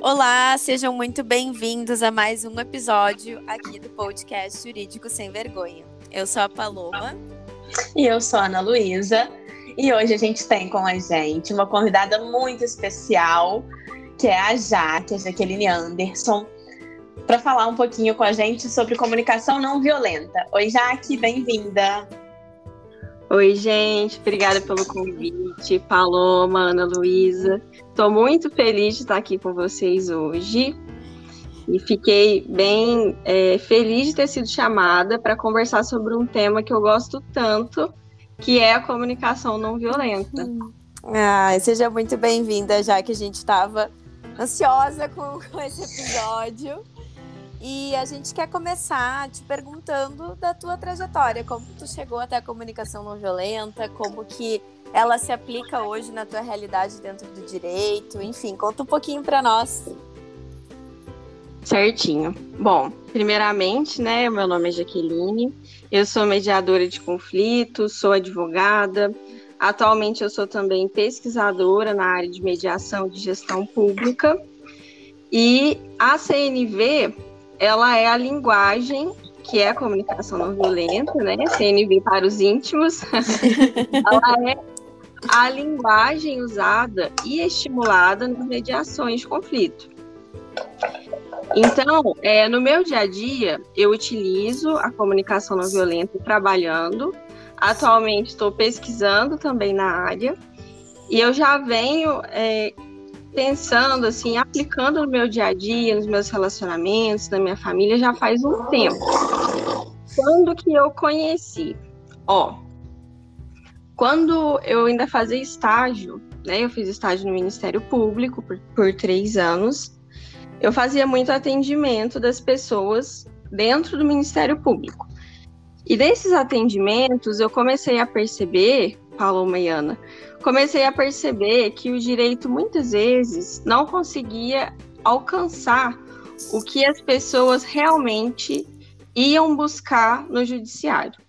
Olá, sejam muito bem-vindos a mais um episódio aqui do podcast Jurídico Sem Vergonha. Eu sou a Paloma. E eu sou a Ana Luísa. E hoje a gente tem com a gente uma convidada muito especial, que é a Jaque, a Jaqueline Anderson, para falar um pouquinho com a gente sobre comunicação não violenta. Oi, Jaque, bem-vinda. Oi, gente, obrigada pelo convite. Paloma, Ana Luísa. Estou muito feliz de estar aqui com vocês hoje. E fiquei bem é, feliz de ter sido chamada para conversar sobre um tema que eu gosto tanto, que é a comunicação não violenta. Ah, seja muito bem-vinda, já que a gente estava ansiosa com, com esse episódio. E a gente quer começar te perguntando da tua trajetória, como tu chegou até a comunicação não violenta, como que ela se aplica hoje na tua realidade dentro do direito, enfim, conta um pouquinho para nós. Certinho. Bom, primeiramente, né, meu nome é Jaqueline, eu sou mediadora de conflitos, sou advogada, atualmente eu sou também pesquisadora na área de mediação de gestão pública, e a CNV ela é a linguagem que é a comunicação não violenta, né? CNV para os íntimos. ela é a linguagem usada e estimulada nas mediações de conflito. Então, é, no meu dia a dia, eu utilizo a comunicação não violenta trabalhando. Atualmente, estou pesquisando também na área. E eu já venho é, pensando, assim, aplicando no meu dia a dia, nos meus relacionamentos, na minha família, já faz um tempo. Quando que eu conheci? Ó, quando eu ainda fazia estágio, né? Eu fiz estágio no Ministério Público por, por três anos. Eu fazia muito atendimento das pessoas dentro do Ministério Público. E desses atendimentos, eu comecei a perceber, Paloma e Ana, comecei a perceber que o direito muitas vezes não conseguia alcançar o que as pessoas realmente iam buscar no judiciário.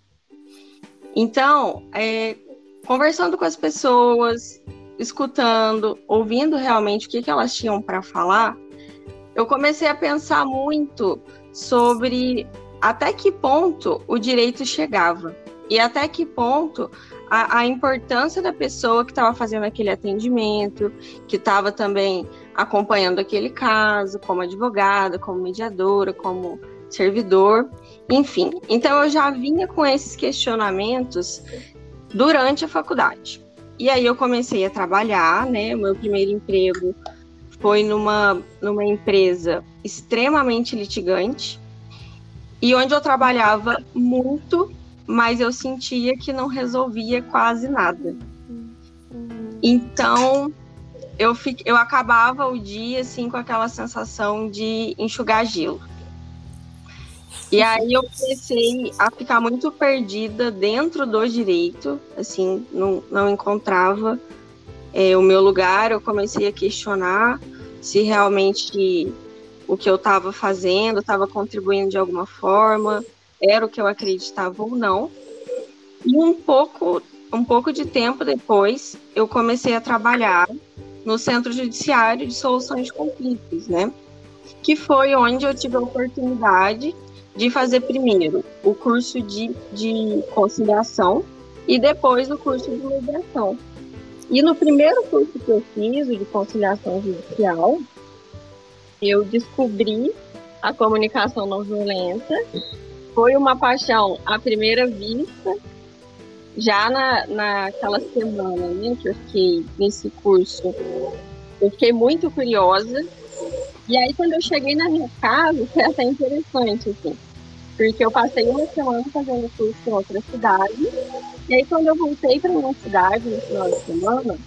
Então, é, conversando com as pessoas, escutando, ouvindo realmente o que, que elas tinham para falar, eu comecei a pensar muito sobre até que ponto o direito chegava e até que ponto a, a importância da pessoa que estava fazendo aquele atendimento, que estava também acompanhando aquele caso, como advogada, como mediadora, como servidor, enfim. Então eu já vinha com esses questionamentos durante a faculdade. E aí eu comecei a trabalhar, né? Meu primeiro emprego foi numa, numa empresa extremamente litigante e onde eu trabalhava muito mas eu sentia que não resolvia quase nada. Então, eu, fiquei, eu acabava o dia assim com aquela sensação de enxugar gelo. E aí eu comecei a ficar muito perdida dentro do direito, assim, não, não encontrava é, o meu lugar. Eu comecei a questionar se realmente o que eu estava fazendo estava contribuindo de alguma forma, era o que eu acreditava ou não. E um pouco, um pouco de tempo depois, eu comecei a trabalhar no Centro Judiciário de Soluções de Conflitos, né? Que foi onde eu tive a oportunidade de fazer primeiro o curso de, de conciliação e depois o curso de mediação. E no primeiro curso que eu fiz, de conciliação judicial, eu descobri a comunicação não violenta foi uma paixão à primeira vista, já na, naquela semana né, que eu fiquei nesse curso, eu fiquei muito curiosa. E aí, quando eu cheguei na minha casa, foi até interessante, assim, porque eu passei uma semana fazendo curso em outra cidade, e aí, quando eu voltei para minha cidade no final de semana,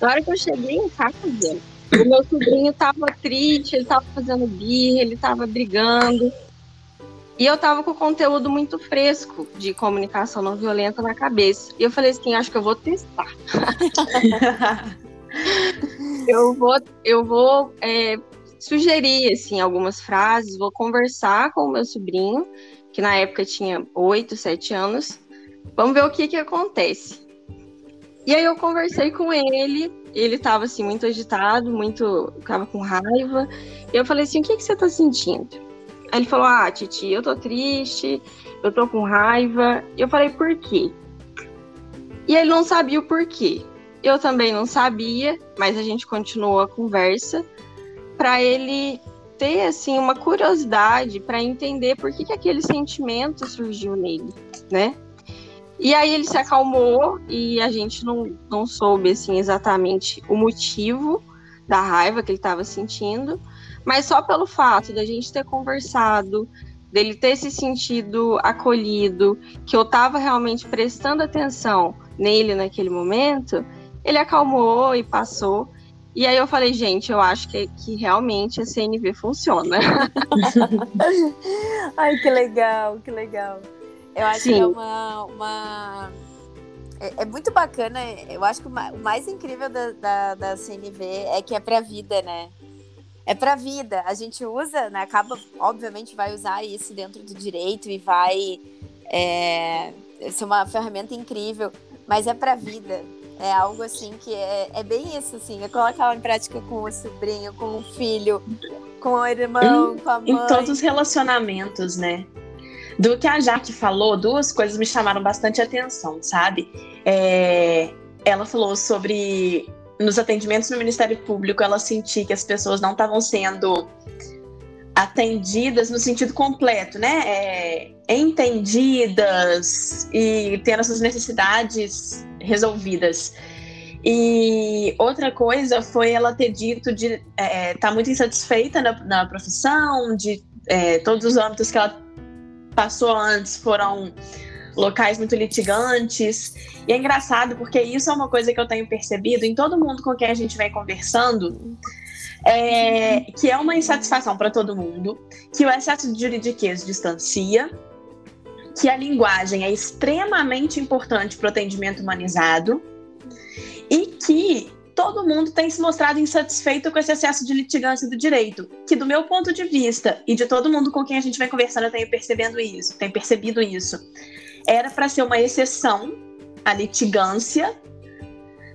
na hora que eu cheguei em casa, o meu sobrinho estava triste, ele estava fazendo birra, ele estava brigando. E eu tava com conteúdo muito fresco de comunicação não violenta na cabeça. E eu falei assim, acho que eu vou testar. eu vou, eu vou é, sugerir assim algumas frases, vou conversar com o meu sobrinho, que na época tinha 8, 7 anos. Vamos ver o que que acontece. E aí eu conversei com ele, ele estava assim muito agitado, muito, ficava com raiva. E eu falei assim: "O que que você está sentindo?" Aí ele falou: "Ah, Titi, eu tô triste, eu tô com raiva". Eu falei: "Por quê?" E ele não sabia o porquê. Eu também não sabia, mas a gente continuou a conversa para ele ter assim uma curiosidade para entender por que, que aquele sentimento surgiu nele, né? E aí ele se acalmou e a gente não, não soube assim exatamente o motivo da raiva que ele estava sentindo, mas só pelo fato da gente ter conversado, dele ter se sentido acolhido, que eu estava realmente prestando atenção nele naquele momento, ele acalmou e passou. E aí eu falei, gente, eu acho que, que realmente a CNV funciona. Ai, que legal, que legal. Eu acho Sim. que é uma. uma... É, é, muito bacana. Eu acho que o mais incrível da, da, da CNV é que é pra vida, né? É pra vida. A gente usa, né? Acaba, obviamente, vai usar isso dentro do direito e vai é, ser uma ferramenta incrível, mas é pra vida. É algo assim que é, é bem isso, assim. É colocar em prática com o sobrinho, com o filho, com o irmão, em, com a mãe. Em todos os relacionamentos, né? Do que a Jaque falou, duas coisas me chamaram bastante atenção, sabe? É, ela falou sobre nos atendimentos no Ministério Público, ela sentia que as pessoas não estavam sendo atendidas no sentido completo, né? É, entendidas e tendo suas necessidades resolvidas. E outra coisa foi ela ter dito de estar é, tá muito insatisfeita na, na profissão, de é, todos os âmbitos que ela passou antes foram locais muito litigantes. E é engraçado porque isso é uma coisa que eu tenho percebido em todo mundo com quem a gente vem conversando, é, que é uma insatisfação para todo mundo, que o excesso de juridiquês distancia, que a linguagem é extremamente importante para o atendimento humanizado e que todo mundo tem se mostrado insatisfeito com esse excesso de litigância do direito, que do meu ponto de vista e de todo mundo com quem a gente vem conversando, eu tenho percebendo isso, tenho percebido isso. Era para ser uma exceção a litigância,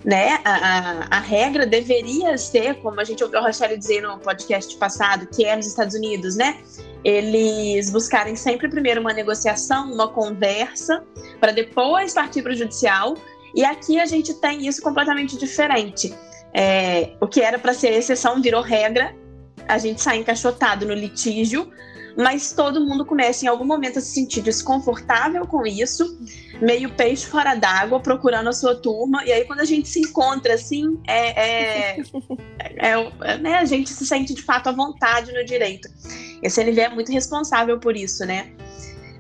né? A, a, a, regra deveria ser, como a gente ouviu a Rochelle dizer no podcast passado, que é nos Estados Unidos, né? Eles buscarem sempre primeiro uma negociação, uma conversa, para depois partir para o judicial e aqui a gente tem isso completamente diferente. É, o que era para ser exceção virou regra, a gente sai encaixotado no litígio, mas todo mundo começa em algum momento a se sentir desconfortável com isso, meio peixe fora d'água, procurando a sua turma, e aí quando a gente se encontra assim, é, é, é, é né, a gente se sente de fato à vontade no direito. E a CNV é muito responsável por isso, né?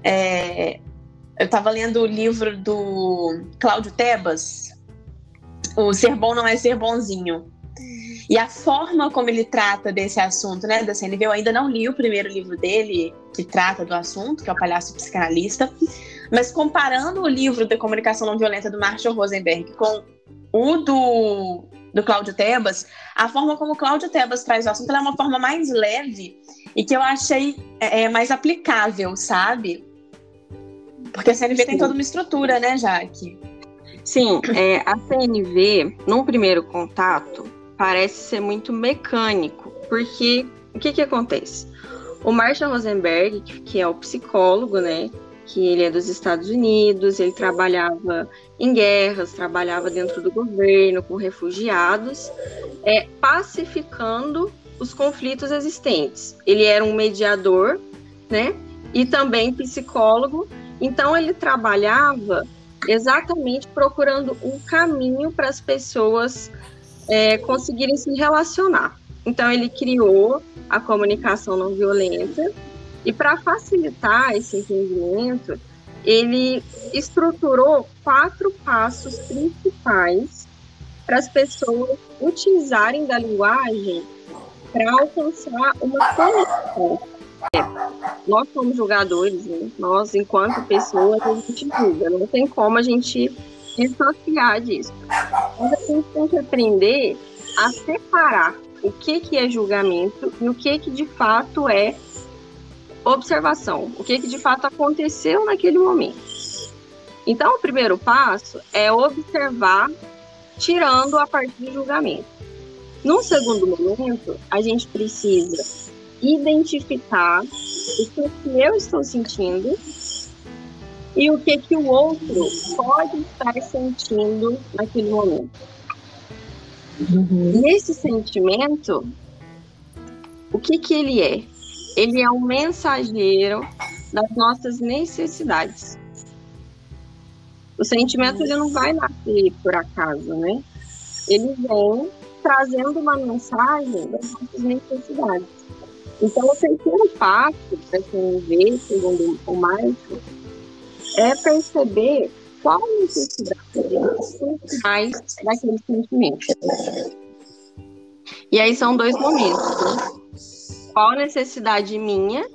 É, eu estava lendo o livro do Cláudio Tebas, O Ser Bom Não É Ser Bonzinho. E a forma como ele trata desse assunto, né, da CNV, eu ainda não li o primeiro livro dele, que trata do assunto, que é o Palhaço Psicanalista, mas comparando o livro da comunicação não violenta do Marshall Rosenberg com o do, do Cláudio Tebas, a forma como o Cláudio Tebas traz o assunto é uma forma mais leve e que eu achei é, é mais aplicável, sabe? Porque a CNV Sim. tem toda uma estrutura, né, Jaque? Sim, é, a CNV, num primeiro contato, parece ser muito mecânico, porque o que, que acontece? O Marshall Rosenberg, que é o psicólogo, né, que ele é dos Estados Unidos, ele trabalhava em guerras, trabalhava dentro do governo com refugiados, é, pacificando os conflitos existentes. Ele era um mediador, né, e também psicólogo então ele trabalhava exatamente procurando um caminho para as pessoas é, conseguirem se relacionar. Então ele criou a comunicação não violenta e para facilitar esse entendimento, ele estruturou quatro passos principais para as pessoas utilizarem da linguagem para alcançar uma conexão é, nós somos jogadores, né? nós, enquanto pessoas, a gente julga, não tem como a gente dissociar disso. Mas a gente tem que aprender a separar o que, que é julgamento e o que, que de fato é observação, o que, que de fato aconteceu naquele momento. Então, o primeiro passo é observar tirando a parte do julgamento. Num segundo momento, a gente precisa identificar o que eu estou sentindo e o que, que o outro pode estar sentindo naquele momento. Uhum. Nesse sentimento, o que, que ele é? Ele é um mensageiro das nossas necessidades. O sentimento ele não vai nascer por acaso, né? Ele vem trazendo uma mensagem das nossas necessidades. Então, o terceiro passo para quem vê, segundo o Marco, é perceber qual necessidade gente mais daquele sentimento. E aí são dois momentos. Né? Qual a necessidade minha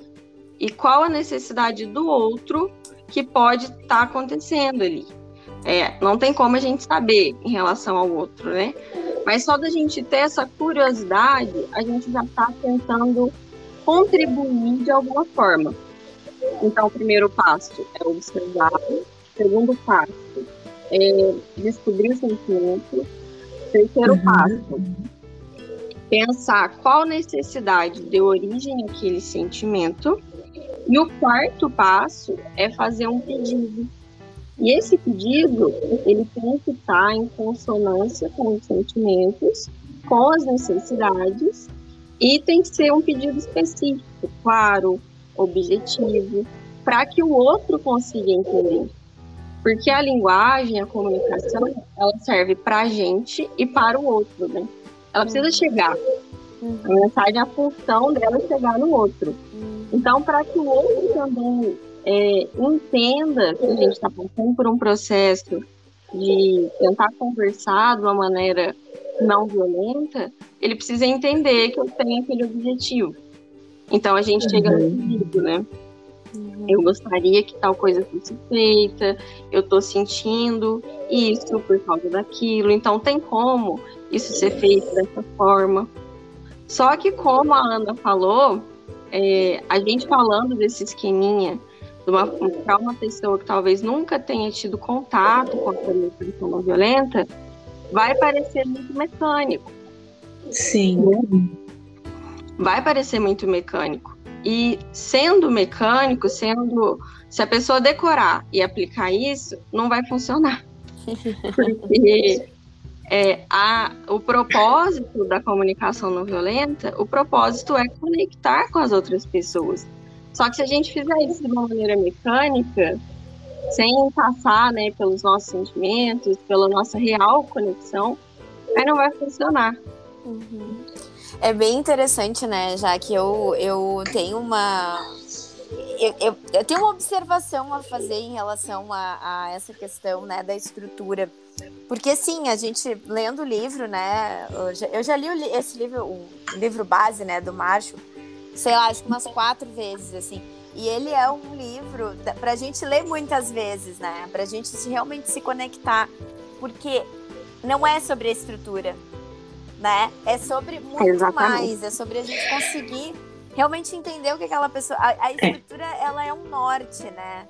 e qual a necessidade do outro que pode estar tá acontecendo ali. É, não tem como a gente saber em relação ao outro, né? Mas só da gente ter essa curiosidade, a gente já está tentando contribuir de alguma forma. Então, o primeiro passo é observar, o segundo passo é descobrir o sentimento, terceiro uhum. passo pensar qual necessidade deu origem àquele sentimento, e o quarto passo é fazer um pedido. E esse pedido, ele tem que estar em consonância com os sentimentos, com as necessidades, e tem que ser um pedido específico, claro, objetivo, para que o outro consiga entender. Porque a linguagem, a comunicação, ela serve para a gente e para o outro, né? Ela precisa chegar. Uhum. A mensagem, a função dela é chegar no outro. Uhum. Então, para que o outro também é, entenda que a gente está passando por um processo de tentar conversar de uma maneira não violenta, ele precisa entender que eu tenho aquele objetivo. Então a gente uhum. chega no pedido, né? Uhum. Eu gostaria que tal coisa fosse feita, eu estou sentindo isso por causa daquilo. Então tem como isso ser feito dessa forma. Só que como a Ana falou, é, a gente falando desse esqueminha para uma pessoa que talvez nunca tenha tido contato com a comunicação não violenta, vai parecer muito mecânico. Sim. Vai parecer muito mecânico. E sendo mecânico, sendo. Se a pessoa decorar e aplicar isso, não vai funcionar. Porque é, a, o propósito da comunicação não violenta, o propósito é conectar com as outras pessoas. Só que se a gente fizer isso de uma maneira mecânica, sem passar né, pelos nossos sentimentos, pela nossa real conexão, aí não vai funcionar. Uhum. É bem interessante, né? Já que eu, eu tenho uma. Eu, eu, eu tenho uma observação a fazer em relação a, a, essa questão né, da estrutura. Porque, sim, a gente lendo o livro, né? Eu já, eu já li o, esse livro, o livro base né, do Marshall, sei lá, acho que umas quatro vezes, assim. E ele é um livro para a gente ler muitas vezes, né? Para a gente realmente se conectar, porque não é sobre a estrutura, né? É sobre muito Exatamente. mais, é sobre a gente conseguir realmente entender o que aquela pessoa. A, a estrutura, é. ela é um norte, né?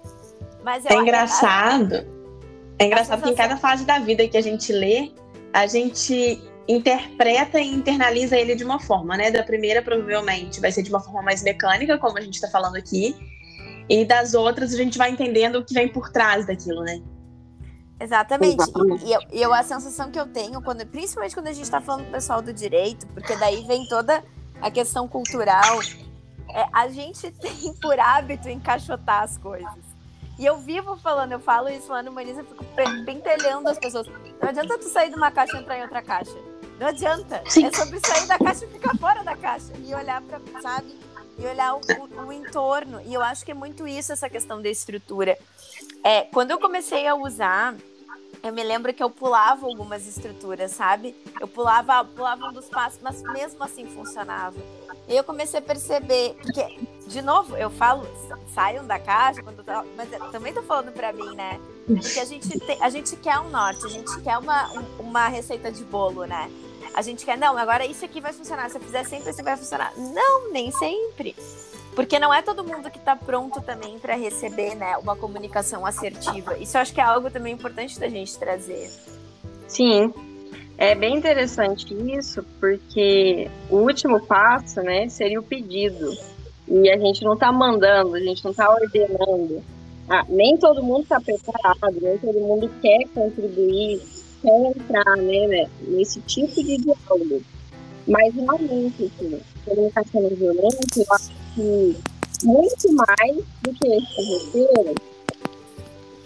Mas é engraçado. A, é engraçado que em cada fase da vida que a gente lê, a gente interpreta e internaliza ele de uma forma, né? Da primeira, provavelmente, vai ser de uma forma mais mecânica, como a gente está falando aqui, e das outras a gente vai entendendo o que vem por trás daquilo, né? Exatamente. Exatamente. E, eu, eu, a sensação que eu tenho, quando, principalmente quando a gente está falando com o pessoal do direito, porque daí vem toda a questão cultural, é, a gente tem por hábito encaixotar as coisas. E eu vivo falando, eu falo isso lá no Maniza, eu fico pentelhando as pessoas. Não adianta tu sair de uma caixa e entrar em outra caixa. Não adianta. Sim. É sobre sair da caixa e ficar fora da caixa. E olhar para, sabe? E olhar o, o, o, entorno. E eu acho que é muito isso, essa questão da estrutura. É, quando eu comecei a usar, eu me lembro que eu pulava algumas estruturas, sabe? Eu pulava, pulava um dos passos, mas mesmo assim funcionava. E eu comecei a perceber, porque, de novo, eu falo, saiam da caixa, quando tô, mas também tô falando para mim, né? Porque a gente, tem, a gente quer um norte, a gente quer uma, uma receita de bolo, né? A gente quer, não, agora isso aqui vai funcionar. Se eu fizer sempre, assim vai funcionar. Não, nem sempre. Porque não é todo mundo que está pronto também para receber né, uma comunicação assertiva. Isso eu acho que é algo também importante da gente trazer. Sim. É bem interessante isso, porque o último passo, né, seria o pedido. E a gente não está mandando, a gente não está ordenando. Ah, nem todo mundo está preparado, nem todo mundo quer contribuir, quer entrar né, né, nesse tipo de diálogo. Mas realmente, assim, comunicação violenta, eu acho que muito mais do que esse roteiro,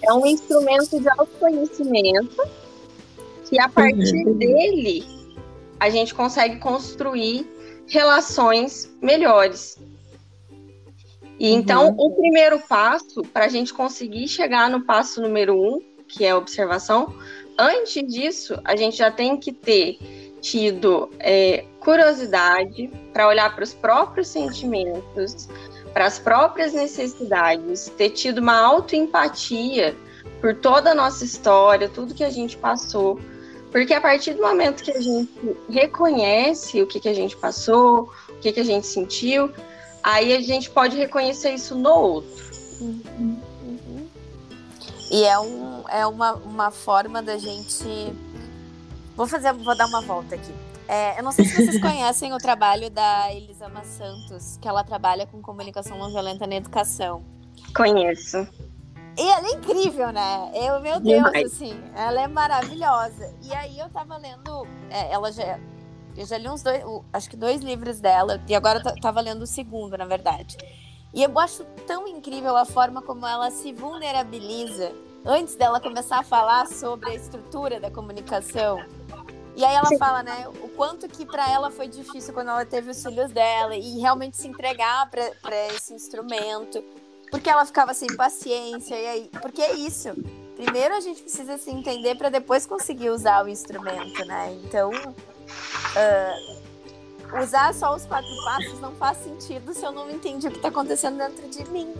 é um instrumento de autoconhecimento que a partir uhum. dele a gente consegue construir relações melhores. E então uhum. o primeiro passo para a gente conseguir chegar no passo número um, que é a observação, antes disso a gente já tem que ter tido é, curiosidade para olhar para os próprios sentimentos, para as próprias necessidades, ter tido uma autoempatia por toda a nossa história, tudo que a gente passou. Porque a partir do momento que a gente reconhece o que, que a gente passou, o que, que a gente sentiu, aí a gente pode reconhecer isso no outro. Uhum. E é, um, é uma, uma forma da gente. Vou fazer, vou dar uma volta aqui. É, eu não sei se vocês conhecem o trabalho da Elisama Santos, que ela trabalha com comunicação não violenta na educação. Conheço. E ela é incrível, né? Eu, meu Deus, Demais. assim, ela é maravilhosa. E aí eu tava lendo, é, ela já, eu já li uns dois, acho que dois livros dela, e agora eu tava lendo o segundo, na verdade. E eu acho tão incrível a forma como ela se vulnerabiliza antes dela começar a falar sobre a estrutura da comunicação. E aí ela Sim. fala, né, o quanto que para ela foi difícil quando ela teve os filhos dela e realmente se entregar para esse instrumento, porque ela ficava sem paciência e aí, porque é isso. Primeiro a gente precisa se entender para depois conseguir usar o instrumento, né? Então, uh, usar só os quatro passos não faz sentido se eu não entendi o que está acontecendo dentro de mim.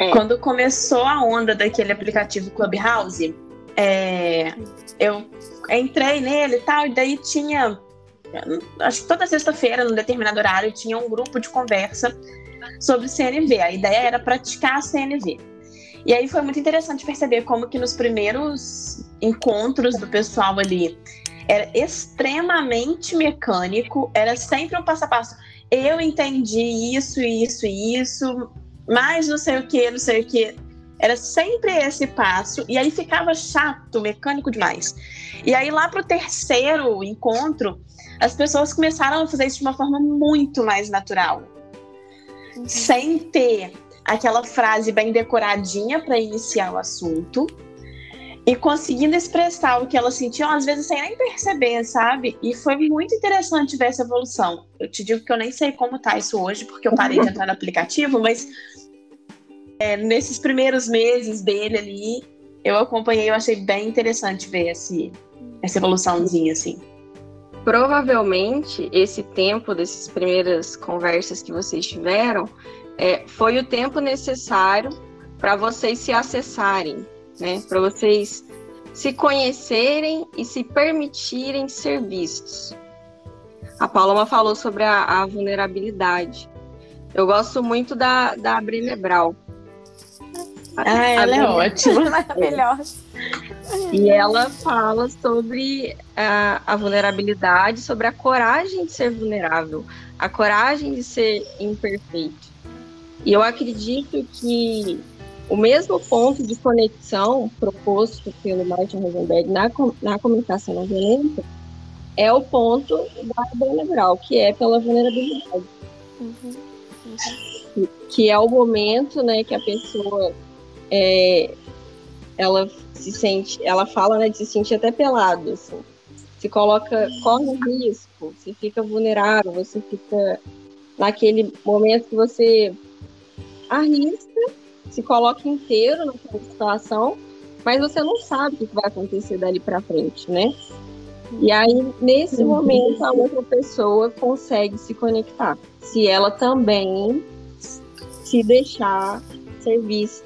É. Quando começou a onda daquele aplicativo Clubhouse, é, eu entrei nele e tal, e daí tinha. Acho que toda sexta-feira, num determinado horário, tinha um grupo de conversa sobre CNV. A ideia era praticar a CNV. E aí foi muito interessante perceber como que nos primeiros encontros do pessoal ali era extremamente mecânico, era sempre um passo a passo. Eu entendi isso, isso e isso, mas não sei o que, não sei o que. Era sempre esse passo, e aí ficava chato, mecânico demais. E aí, lá para o terceiro encontro, as pessoas começaram a fazer isso de uma forma muito mais natural. Uhum. Sem ter aquela frase bem decoradinha para iniciar o assunto e conseguindo expressar o que elas sentiam, às vezes sem nem perceber, sabe? E foi muito interessante ver essa evolução. Eu te digo que eu nem sei como tá isso hoje, porque eu parei de entrar no aplicativo, mas é, nesses primeiros meses dele ali, eu acompanhei, eu achei bem interessante ver esse, essa evoluçãozinha, assim. Provavelmente, esse tempo dessas primeiras conversas que vocês tiveram é, foi o tempo necessário para vocês se acessarem, né? Para vocês se conhecerem e se permitirem ser vistos. A Paloma falou sobre a, a vulnerabilidade. Eu gosto muito da, da Brené. Ah, ela é ótima. Maravilhosa. E ela fala sobre a, a, vulnerabilidade, sobre a coragem de ser vulnerável, a coragem de ser imperfeito. E eu acredito que o mesmo ponto de conexão proposto pelo Martin Rosenberg na, na comunicação não violenta é o ponto da vulnerabilidade, que é pela vulnerabilidade. Uhum, uhum. Que é o momento né, que a pessoa é, ela se sente, ela fala né, de se sentir até pelado, assim. Se coloca, corre risco, se fica vulnerável, você fica naquele momento que você arrisca se coloca inteiro naquela situação, mas você não sabe o que vai acontecer dali para frente, né? E aí, nesse uhum. momento, a outra pessoa consegue se conectar. Se ela também se deixar ser vista.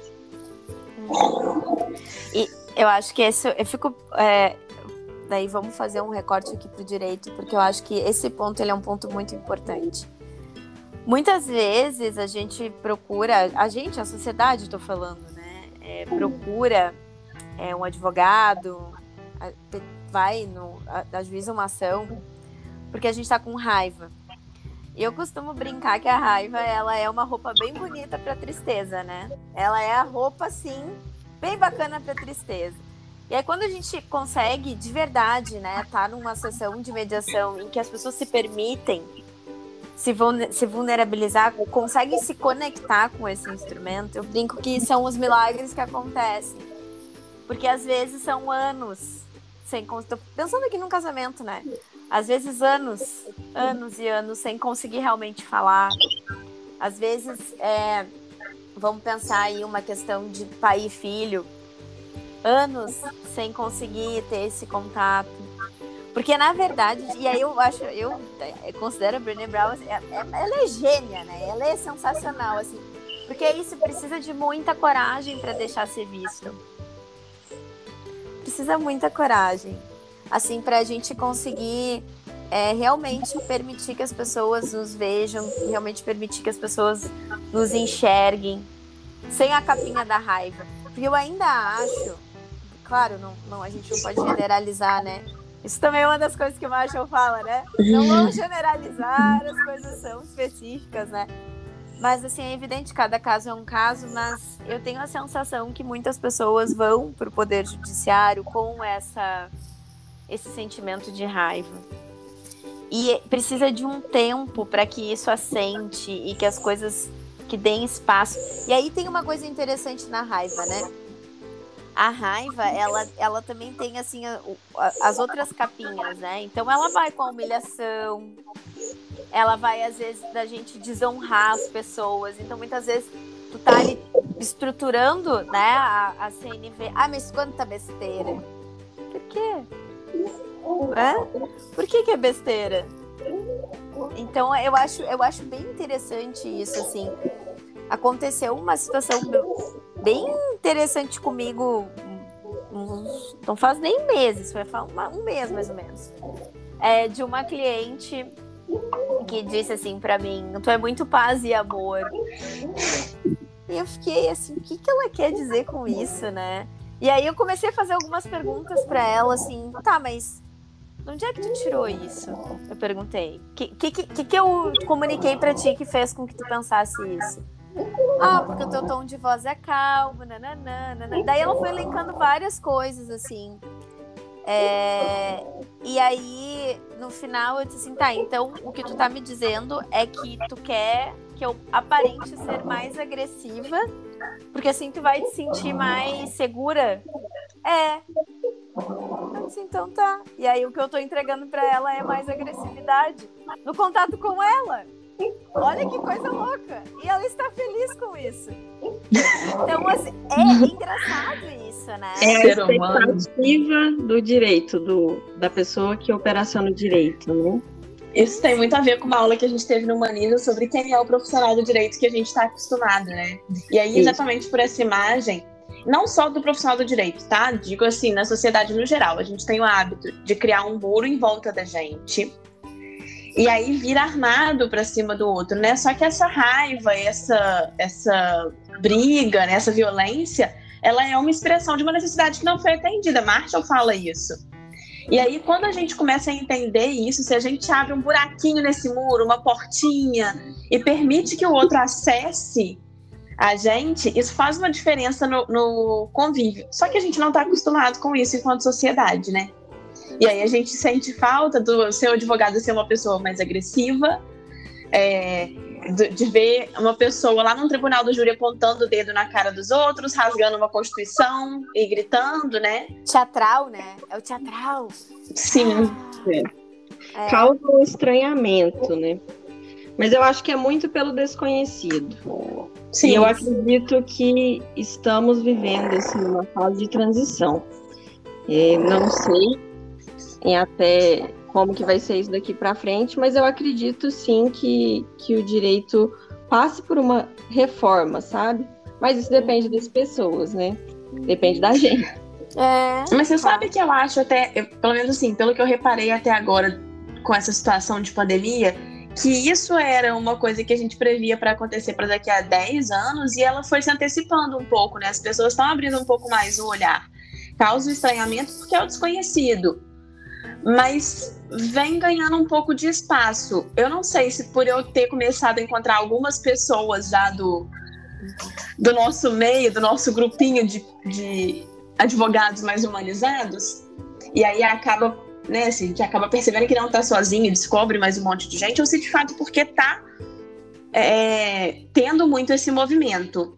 E eu acho que esse, eu fico. É, daí vamos fazer um recorte aqui para o direito, porque eu acho que esse ponto ele é um ponto muito importante. Muitas vezes a gente procura, a gente, a sociedade, estou falando, né? É, procura é, um advogado, vai no ajuiza uma ação porque a gente está com raiva. Eu costumo brincar que a raiva ela é uma roupa bem bonita para tristeza, né? Ela é a roupa assim bem bacana para tristeza. E aí quando a gente consegue de verdade, né, tá numa sessão de mediação em que as pessoas se permitem se, vulnerabilizar, conseguem se conectar com esse instrumento, eu brinco que são os milagres que acontecem. Porque às vezes são anos sem. Pensando aqui num casamento, né? Às vezes anos, anos e anos sem conseguir realmente falar. Às vezes, é, vamos pensar aí uma questão de pai e filho. Anos sem conseguir ter esse contato porque, na verdade, e aí eu acho, eu considero a Brené Brown, assim, é, é, ela é gênia, né? Ela é sensacional, assim. Porque isso precisa de muita coragem para deixar ser visto. Precisa muita coragem. Assim, para a gente conseguir é, realmente permitir que as pessoas nos vejam, realmente permitir que as pessoas nos enxerguem, sem a capinha da raiva. Porque eu ainda acho, claro, não, não, a gente não pode generalizar, né? Isso também é uma das coisas que o Marshall fala, né? Não vamos generalizar, as coisas são específicas, né? Mas, assim, é evidente, cada caso é um caso, mas eu tenho a sensação que muitas pessoas vão para o Poder Judiciário com essa, esse sentimento de raiva. E precisa de um tempo para que isso assente e que as coisas que deem espaço. E aí tem uma coisa interessante na raiva, né? a raiva, ela, ela também tem, assim, as outras capinhas, né? Então, ela vai com a humilhação, ela vai, às vezes, da gente desonrar as pessoas. Então, muitas vezes, tu tá ali estruturando, né, a, a CNV. Ah, mas quanta besteira. Por quê? É? Por que que é besteira? Então, eu acho, eu acho bem interessante isso, assim. Aconteceu uma situação bem interessante comigo. Não faz nem meses, foi um mês mais ou menos. É, de uma cliente que disse assim para mim: Tu é muito paz e amor. E eu fiquei assim: o que, que ela quer dizer com isso, né? E aí eu comecei a fazer algumas perguntas para ela, assim: tá, mas de onde é que tu tirou isso? Eu perguntei. O que, que, que, que eu comuniquei para ti que fez com que tu pensasse isso? Ah, porque o teu tom de voz é calmo, nananana. Daí ela foi elencando várias coisas, assim. É... E aí, no final, eu disse assim, tá, então o que tu tá me dizendo é que tu quer que eu aparente ser mais agressiva, porque assim tu vai te sentir mais segura? É. Eu disse, então tá. E aí o que eu tô entregando para ela é mais agressividade no contato com ela. Olha que coisa louca! E ela está feliz com isso. Então, assim, é engraçado isso, né? É a expectativa do direito, do, da pessoa que operaciona o direito, né? Isso tem muito a ver com uma aula que a gente teve no Manilo sobre quem é o profissional do direito que a gente está acostumado, né? E aí, exatamente por essa imagem, não só do profissional do direito, tá? Digo assim, na sociedade no geral, a gente tem o hábito de criar um muro em volta da gente e aí vira armado para cima do outro, né? Só que essa raiva, essa essa briga, né? essa violência, ela é uma expressão de uma necessidade que não foi atendida. Marshall fala isso. E aí, quando a gente começa a entender isso, se a gente abre um buraquinho nesse muro, uma portinha, e permite que o outro acesse a gente, isso faz uma diferença no, no convívio. Só que a gente não está acostumado com isso enquanto sociedade, né? E aí a gente sente falta do seu advogado ser uma pessoa mais agressiva, é, de, de, ver uma pessoa lá no tribunal do júri apontando o dedo na cara dos outros, rasgando uma constituição e gritando, né? Teatral, né? É o teatral. Sim. Ah. É. Causa um estranhamento, né? Mas eu acho que é muito pelo desconhecido. Sim. E eu acredito que estamos vivendo assim, uma fase de transição. É, não sei em até como que vai ser isso daqui para frente, mas eu acredito sim que, que o direito passe por uma reforma, sabe? Mas isso depende das pessoas, né? Depende da gente. É, mas você sabe que eu acho até, eu, pelo menos assim, pelo que eu reparei até agora com essa situação de pandemia, que isso era uma coisa que a gente previa para acontecer para daqui a 10 anos e ela foi se antecipando um pouco, né? As pessoas estão abrindo um pouco mais o olhar. Causa o estranhamento porque é o desconhecido. Mas vem ganhando um pouco de espaço. Eu não sei se por eu ter começado a encontrar algumas pessoas já do, do nosso meio, do nosso grupinho de, de advogados mais humanizados, e aí acaba, né, assim, a gente acaba percebendo que não está sozinho, descobre mais um monte de gente, ou se de fato porque está é, tendo muito esse movimento.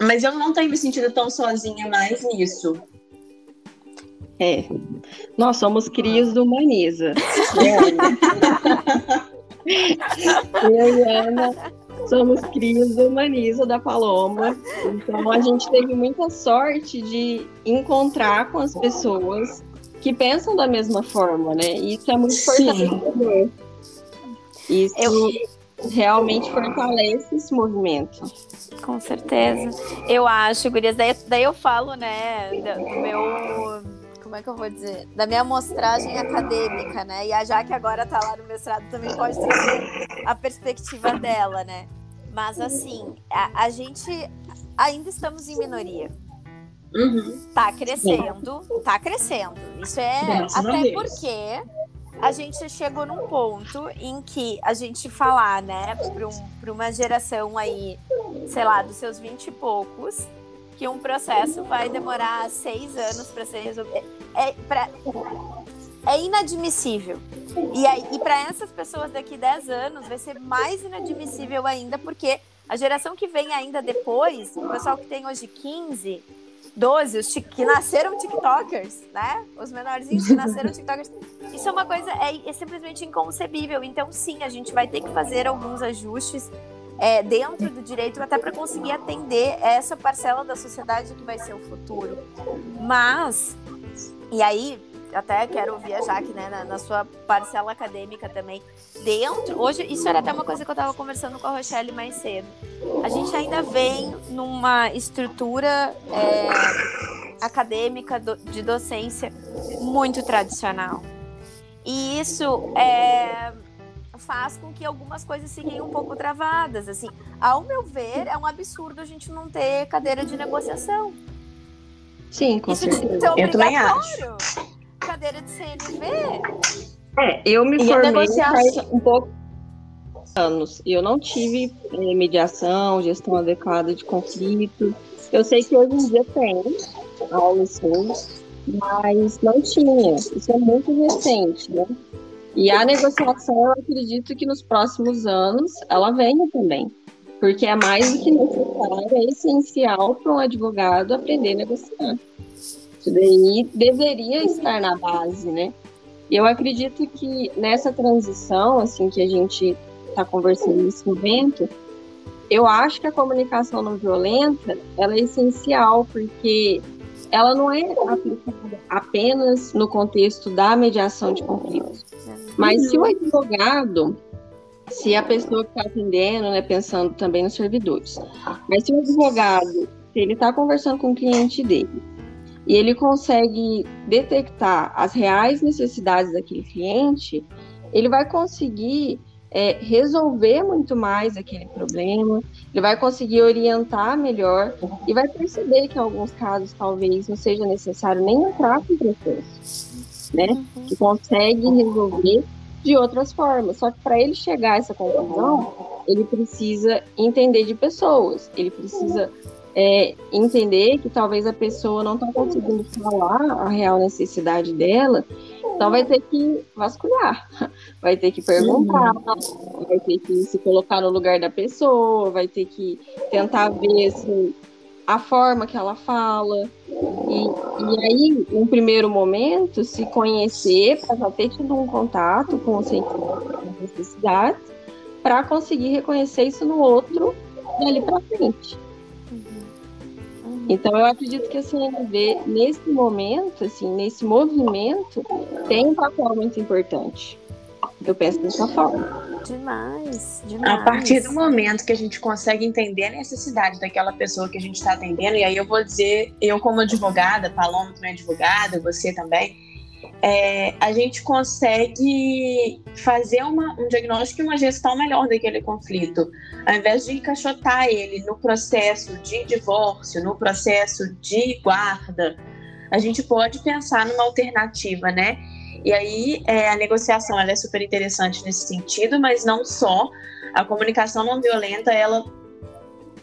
Mas eu não tenho me sentido tão sozinha mais nisso. É. Nós somos crias do Humaniza. eu e Ana somos crias do Humaniza da Paloma. Então a gente teve muita sorte de encontrar com as pessoas que pensam da mesma forma, né? E isso é muito importante. Isso eu... realmente fortalece esse movimento. Com certeza. Eu acho, Gurias, daí, daí eu falo, né, do meu como é que eu vou dizer? Da minha amostragem acadêmica, né? E a Jaque agora tá lá no mestrado também pode trazer a perspectiva dela, né? Mas assim, a, a gente ainda estamos em minoria. Uhum. Tá crescendo, tá crescendo. Isso é Graças até porque a gente chegou num ponto em que a gente falar, né, para um, uma geração aí, sei lá, dos seus vinte e poucos, que um processo vai demorar seis anos para ser resolvido. É, pra, é inadmissível. E, aí, e para essas pessoas daqui dez anos vai ser mais inadmissível ainda, porque a geração que vem ainda depois, o pessoal que tem hoje 15, 12, os que nasceram TikTokers, né? Os menorzinhos que nasceram TikTokers. Isso é uma coisa, é, é simplesmente inconcebível. Então, sim, a gente vai ter que fazer alguns ajustes é, dentro do direito até para conseguir atender essa parcela da sociedade que vai ser o futuro. Mas, e aí, até quero ouvir a Jaque, né, na, na, sua parcela acadêmica também. Dentro, hoje, isso era até uma coisa que eu estava conversando com a Rochelle mais cedo. A gente ainda vem numa estrutura é, acadêmica do, de docência muito tradicional. E isso é faz com que algumas coisas fiquem um pouco travadas. Assim, ao meu ver, é um absurdo a gente não ter cadeira de negociação. Sim, com Isso certeza. Eu também acho. Cadeira de CNV. É, eu me e formei faz um pouco anos. Eu não tive é, mediação, gestão adequada de conflito. Eu sei que hoje em dia tem aulas mas não tinha. Isso é muito recente, né? E a negociação, eu acredito que nos próximos anos ela venha também, porque é mais do que necessário, é essencial para um advogado aprender a negociar. Isso daí deveria estar na base, né? E eu acredito que nessa transição, assim, que a gente está conversando nesse momento, eu acho que a comunicação não violenta, ela é essencial, porque ela não é aplicada apenas no contexto da mediação de conflitos. Mas se o advogado, se a pessoa que está atendendo, né, pensando também nos servidores, mas se o advogado, se ele está conversando com o cliente dele, e ele consegue detectar as reais necessidades daquele cliente, ele vai conseguir é, resolver muito mais aquele problema, ele vai conseguir orientar melhor e vai perceber que em alguns casos talvez não seja necessário nem entrar com o processo né? Que consegue resolver de outras formas. Só que para ele chegar a essa conclusão, ele precisa entender de pessoas, ele precisa é, entender que talvez a pessoa não está conseguindo falar a real necessidade dela, então vai ter que vasculhar, vai ter que perguntar, uhum. vai ter que se colocar no lugar da pessoa, vai ter que tentar ver se a forma que ela fala. E, e aí, um primeiro momento, se conhecer para já ter tido um contato com o sentimento das necessidades, para conseguir reconhecer isso no outro dali para frente. Então eu acredito que a CNV, nesse momento, assim, nesse movimento, tem um papel muito importante. Eu penso dessa forma. Demais, demais. A partir do momento que a gente consegue entender a necessidade daquela pessoa que a gente está atendendo, e aí eu vou dizer, eu como advogada, Paloma também é advogada, você também, é, a gente consegue fazer uma, um diagnóstico e uma gestão melhor daquele conflito. Ao invés de encaixotar ele no processo de divórcio, no processo de guarda, a gente pode pensar numa alternativa, né? E aí é, a negociação ela é super interessante nesse sentido, mas não só. A comunicação não violenta ela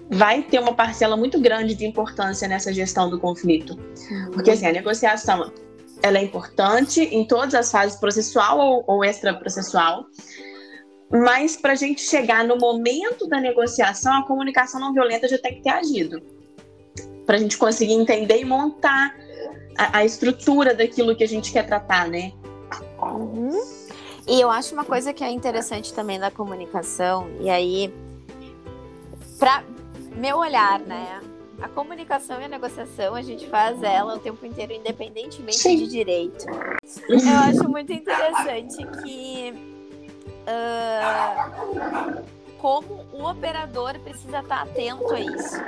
vai ter uma parcela muito grande de importância nessa gestão do conflito. Porque assim, a negociação ela é importante em todas as fases, processual ou, ou extraprocessual, mas para a gente chegar no momento da negociação, a comunicação não violenta já tem que ter agido. Para a gente conseguir entender e montar a, a, estrutura daquilo que a gente quer tratar, né? Uhum. E eu acho uma coisa que é interessante também da comunicação, e aí, para meu olhar, né? A comunicação e a negociação, a gente faz ela o tempo inteiro, independentemente Sim. de direito. Eu acho muito interessante que uh, como o operador precisa estar atento a isso.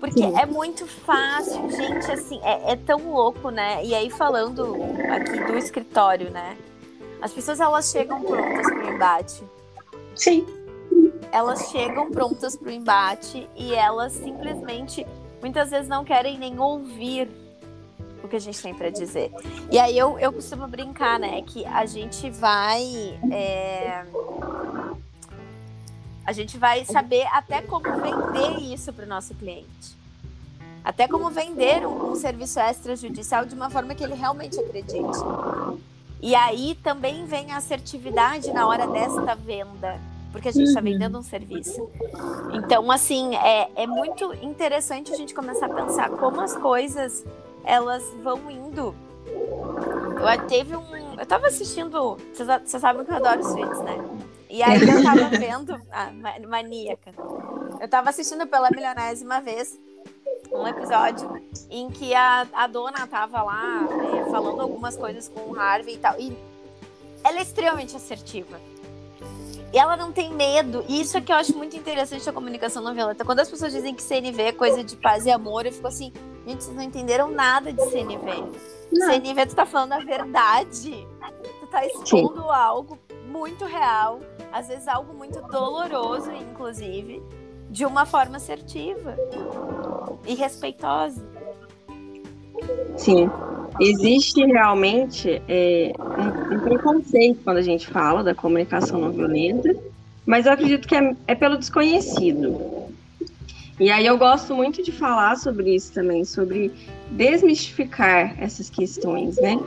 Porque Sim. é muito fácil, gente, assim, é, é, tão louco, né? E aí, falando aqui do escritório, né? As pessoas, elas chegam prontas para o embate. Sim elas chegam prontas para o embate e elas simplesmente muitas vezes não querem nem ouvir o que a gente tem para dizer. E aí eu, eu costumo brincar, né, que a gente vai é... a gente vai saber até como vender isso para o nosso cliente. Até como vender um, um serviço extrajudicial de uma forma que ele realmente acredite. E aí também vem a assertividade na hora desta venda porque a gente está vendendo um serviço. Então, assim, é, é muito interessante a gente começar a pensar como as coisas elas vão indo. Eu teve um. Eu tava assistindo. Vocês sabem que eu adoro suítes, né? E aí eu tava vendo. Ah, maníaca. Eu tava assistindo pela milionésima vez um episódio em que a, a dona tava lá é, falando algumas coisas com o Harvey e tal. E ela é extremamente assertiva. E ela não tem medo. E isso é que eu acho muito interessante da comunicação não violenta. Quando as pessoas dizem que CNV é coisa de paz e amor, eu fico assim, gente, vocês não entenderam nada de CNV. Não. CNV, tu tá falando a verdade. Tu tá expondo Sim. algo muito real, às vezes algo muito doloroso, inclusive, de uma forma assertiva e respeitosa. Sim. Existe realmente é, um, um, preconceito quando a gente fala da comunicação não violenta, mas eu acredito que é, é pelo desconhecido. E aí eu gosto muito de falar sobre isso também, sobre desmistificar essas questões, né?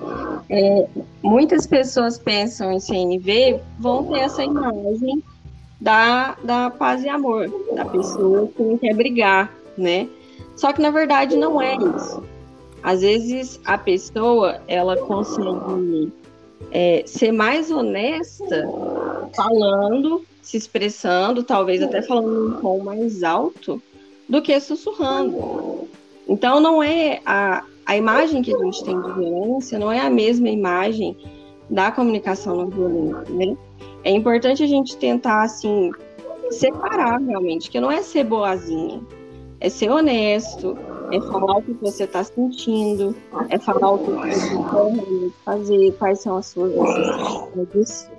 É, muitas pessoas pensam em CNV, vão ter essa imagem da, da paz e amor, da pessoa que não quer brigar, né? Só que na verdade não é isso. Às vezes a pessoa ela consegue é, ser mais honesta falando, se expressando, talvez até falando um tom mais alto do que sussurrando. Então não é a, a imagem que a gente tem de violência, não é a mesma imagem da comunicação não violenta, né? É importante a gente tentar assim separar realmente, que não é ser boazinha, é ser honesto, é falar o que você está sentindo, é falar o que você quer fazer, quais são as suas necessidades.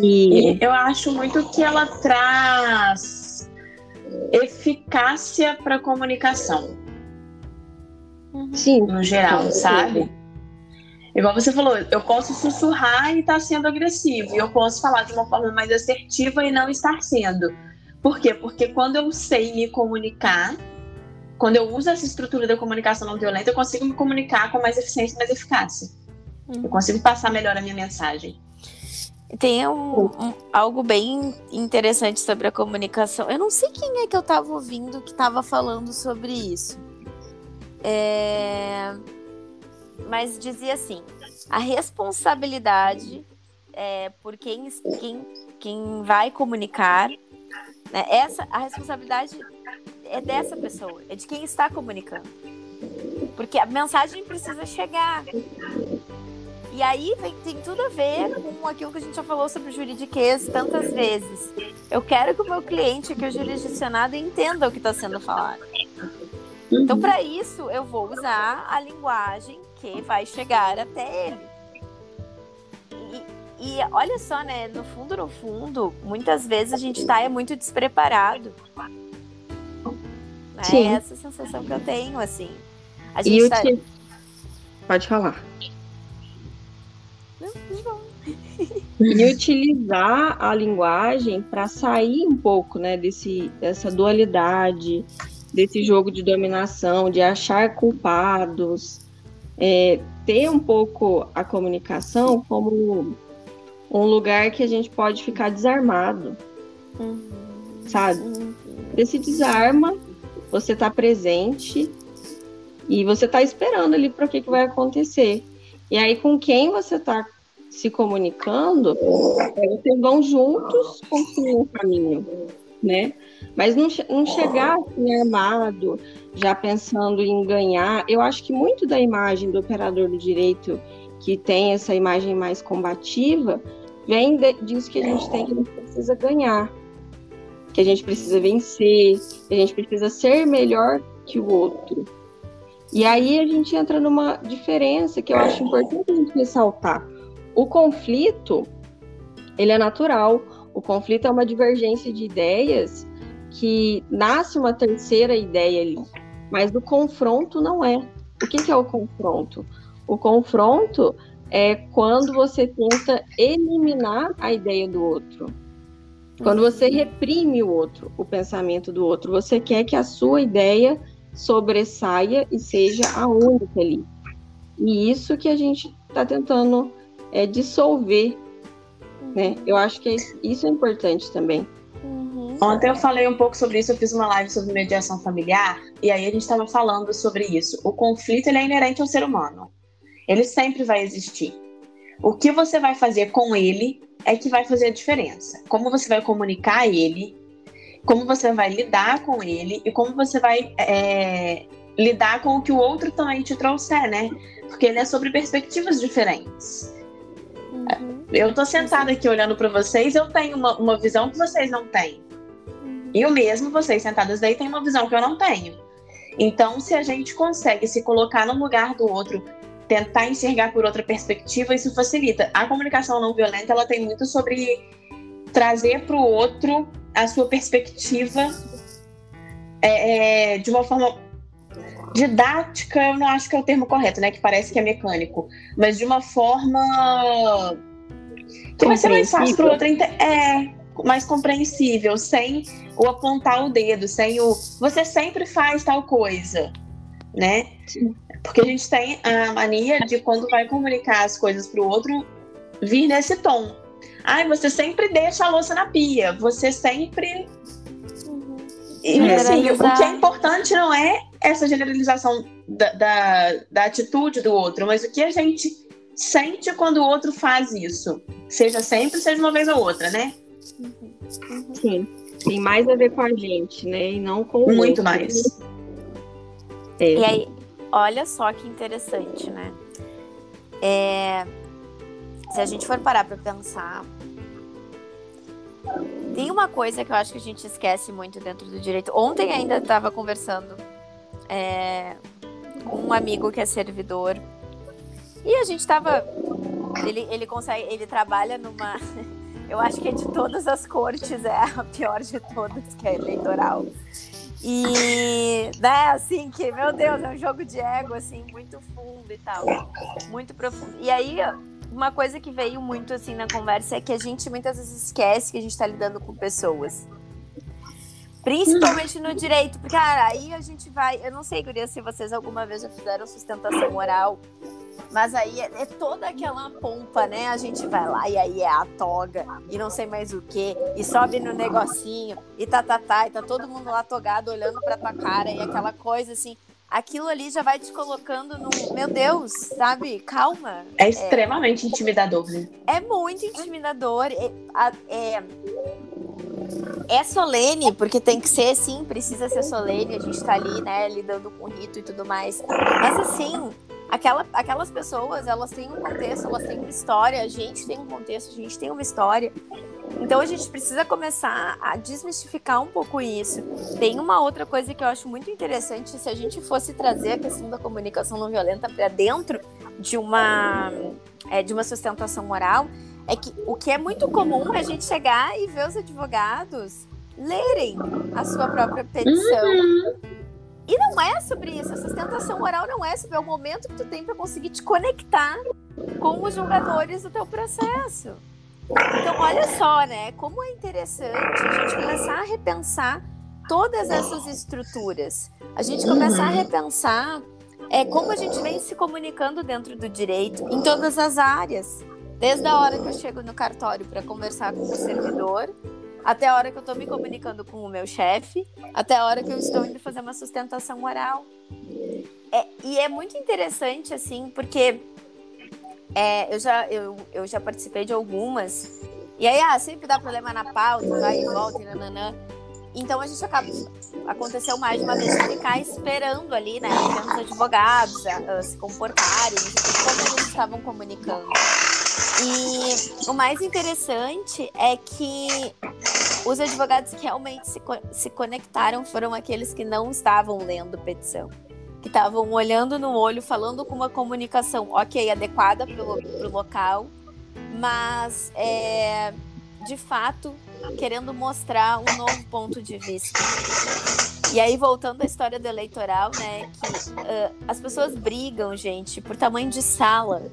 E eu acho muito que ela traz eficácia para a comunicação. Sim. No geral, sabe? Igual você falou, eu posso sussurrar e estar tá sendo agressivo, e eu posso falar de uma forma mais assertiva e não estar sendo. Por quê? Porque quando eu sei me comunicar, quando eu uso essa estrutura da comunicação não violenta, eu consigo me comunicar com mais eficiência e mais eficácia. Uhum. Eu consigo passar melhor a minha mensagem. Tem um, um, algo bem interessante sobre a comunicação. Eu não sei quem é que eu estava ouvindo que estava falando sobre isso. É... Mas dizia assim: a responsabilidade é, por quem, quem, quem vai comunicar né? Essa, a responsabilidade é dessa pessoa, é de quem está comunicando. Porque a mensagem precisa chegar. E aí vem, tem tudo a ver com aquilo que a gente já falou sobre juridiquês tantas vezes. Eu quero que o meu cliente, que é o jurisdicionado, entenda o que está sendo falado. Então, para isso, eu vou usar a linguagem que vai chegar até ele. E olha só, né? No fundo, no fundo, muitas vezes a gente tá é muito despreparado. É essa sensação que eu tenho, assim. A gente e tá... te... Pode falar. E utilizar a linguagem para sair um pouco, né, desse dessa dualidade, desse jogo de dominação, de achar culpados, é, ter um pouco a comunicação como um lugar que a gente pode ficar desarmado, uhum. sabe? Uhum. Você desarma, você está presente e você está esperando ali para o que, que vai acontecer. E aí, com quem você está se comunicando, é, vocês vão juntos construir um caminho, né? Mas não, não chegar assim armado, já pensando em ganhar. Eu acho que muito da imagem do operador do direito, que tem essa imagem mais combativa, vem de, disso que a gente tem que precisa ganhar, que a gente precisa vencer, que a gente precisa ser melhor que o outro. E aí a gente entra numa diferença que eu acho importante a gente ressaltar. O conflito, ele é natural. O conflito é uma divergência de ideias que nasce uma terceira ideia ali, mas o confronto não é. O que, que é o confronto? O confronto é quando você tenta eliminar a ideia do outro. Quando você reprime o outro, o pensamento do outro, você quer que a sua ideia sobressaia e seja a única ali. E isso que a gente está tentando é, dissolver, né? Eu acho que isso é importante também. Uhum. Ontem eu falei um pouco sobre isso, eu fiz uma live sobre mediação familiar, e aí a gente estava falando sobre isso. O conflito ele é inerente ao ser humano. Ele sempre vai existir. O que você vai fazer com ele é que vai fazer a diferença. Como você vai comunicar ele, como você vai lidar com ele e como você vai é, lidar com o que o outro também te trouxer, né? Porque ele é sobre perspectivas diferentes. Uhum. Eu tô sentada aqui olhando para vocês, eu tenho uma, uma visão que vocês não têm. Uhum. E o mesmo, vocês sentadas aí, têm uma visão que eu não tenho. Então, se a gente consegue se colocar no lugar do outro tentar enxergar por outra perspectiva, isso facilita. A comunicação não violenta, ela tem muito sobre trazer para o outro a sua perspectiva é, é, de uma forma didática, eu não acho que é o termo correto, né? Que parece que é mecânico, mas de uma forma que vai ser mais fácil para o outro é mais compreensível, sem o apontar o dedo, sem o você sempre faz tal coisa, né? Sim. Porque a gente tem a mania de quando vai comunicar as coisas para o outro vir nesse tom. Ai, você sempre deixa a louça na pia, você sempre. Uhum. E assim, o que é importante não é essa generalização da, da, da atitude do outro, mas o que a gente sente quando o outro faz isso. Seja sempre, seja uma vez ou outra, né? Uhum. Sim. Tem mais a ver com a gente, né? E não com o Muito outro. mais. É. E aí, olha só que interessante, né? É, se a gente for parar para pensar, tem uma coisa que eu acho que a gente esquece muito dentro do direito. Ontem ainda estava conversando é, um amigo que é servidor e a gente estava, ele, ele consegue, ele trabalha numa, eu acho que é de todas as cortes é a pior de todas, que é eleitoral. E, né, assim, que, meu Deus, é um jogo de ego, assim, muito fundo e tal. Muito profundo. E aí, uma coisa que veio muito, assim, na conversa é que a gente muitas vezes esquece que a gente tá lidando com pessoas. Principalmente no direito, porque, cara, aí a gente vai. Eu não sei, Guria, se vocês alguma vez já fizeram sustentação oral mas aí é, é, toda aquela pompa, né? A gente vai lá e aí é a toga e não sei mais o que, e sobe no negocinho, e tá, tá, tá, e tá todo mundo lá togado olhando pra tua cara, e aquela coisa assim. Aquilo ali já vai te colocando no. Meu Deus, sabe? Calma. É extremamente é, intimidador, né? É muito intimidador. É, é, é solene, porque tem que ser, sim, precisa ser solene. A gente tá ali, né, lidando com rito e tudo mais. Mas assim, aquela, aquelas pessoas, elas têm um contexto, elas têm uma história, a gente tem um contexto, a gente tem uma história. Então a gente precisa começar a desmistificar um pouco isso. Tem uma outra coisa que eu acho muito interessante, se a gente fosse trazer a questão da comunicação não violenta para dentro de uma é, de uma sustentação moral, é que o que é muito comum é a gente chegar e ver os advogados lerem a sua própria petição. Uhum e não é sobre isso. A sustentação oral não é sobre é o momento que tu tem para conseguir te conectar com os julgadores do teu processo. Então, olha só, né? Como é interessante a gente começar a repensar todas essas estruturas. A gente começar a repensar é, como a gente vem se comunicando dentro do direito em todas as áreas. Desde a hora que eu chego no cartório para conversar com o servidor, até a hora que eu estou me comunicando com o meu chefe, até a hora que eu estou indo fazer uma sustentação oral. É, e é muito interessante, assim, porque é, eu, já, eu, eu já participei de algumas, e aí, ah, sempre dá problema na pauta, vai e volta, e nananã. Então a gente acaba. Aconteceu mais de uma vez ficar esperando ali, né? Os advogados a, a se comportarem, como eles estavam comunicando. E o mais interessante é que os advogados que realmente se, se conectaram foram aqueles que não estavam lendo petição. Que estavam olhando no olho, falando com uma comunicação, ok, adequada para o local, mas é, de fato querendo mostrar um novo ponto de vista. E aí, voltando à história do eleitoral, né, que uh, as pessoas brigam, gente, por tamanho de sala.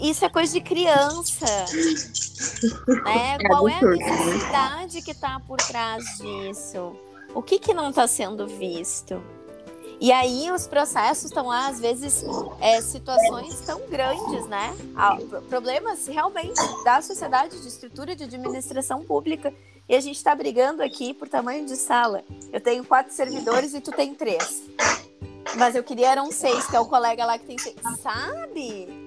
Isso é coisa de criança. Né? É Qual é a né? necessidade que está por trás disso? O que, que não está sendo visto? E aí os processos estão lá, às vezes, é, situações tão grandes, né? Problemas realmente da sociedade, de estrutura de administração pública. E a gente está brigando aqui por tamanho de sala. Eu tenho quatro servidores e tu tem três. Mas eu queria eram seis, que é o colega lá que tem seis. Sabe?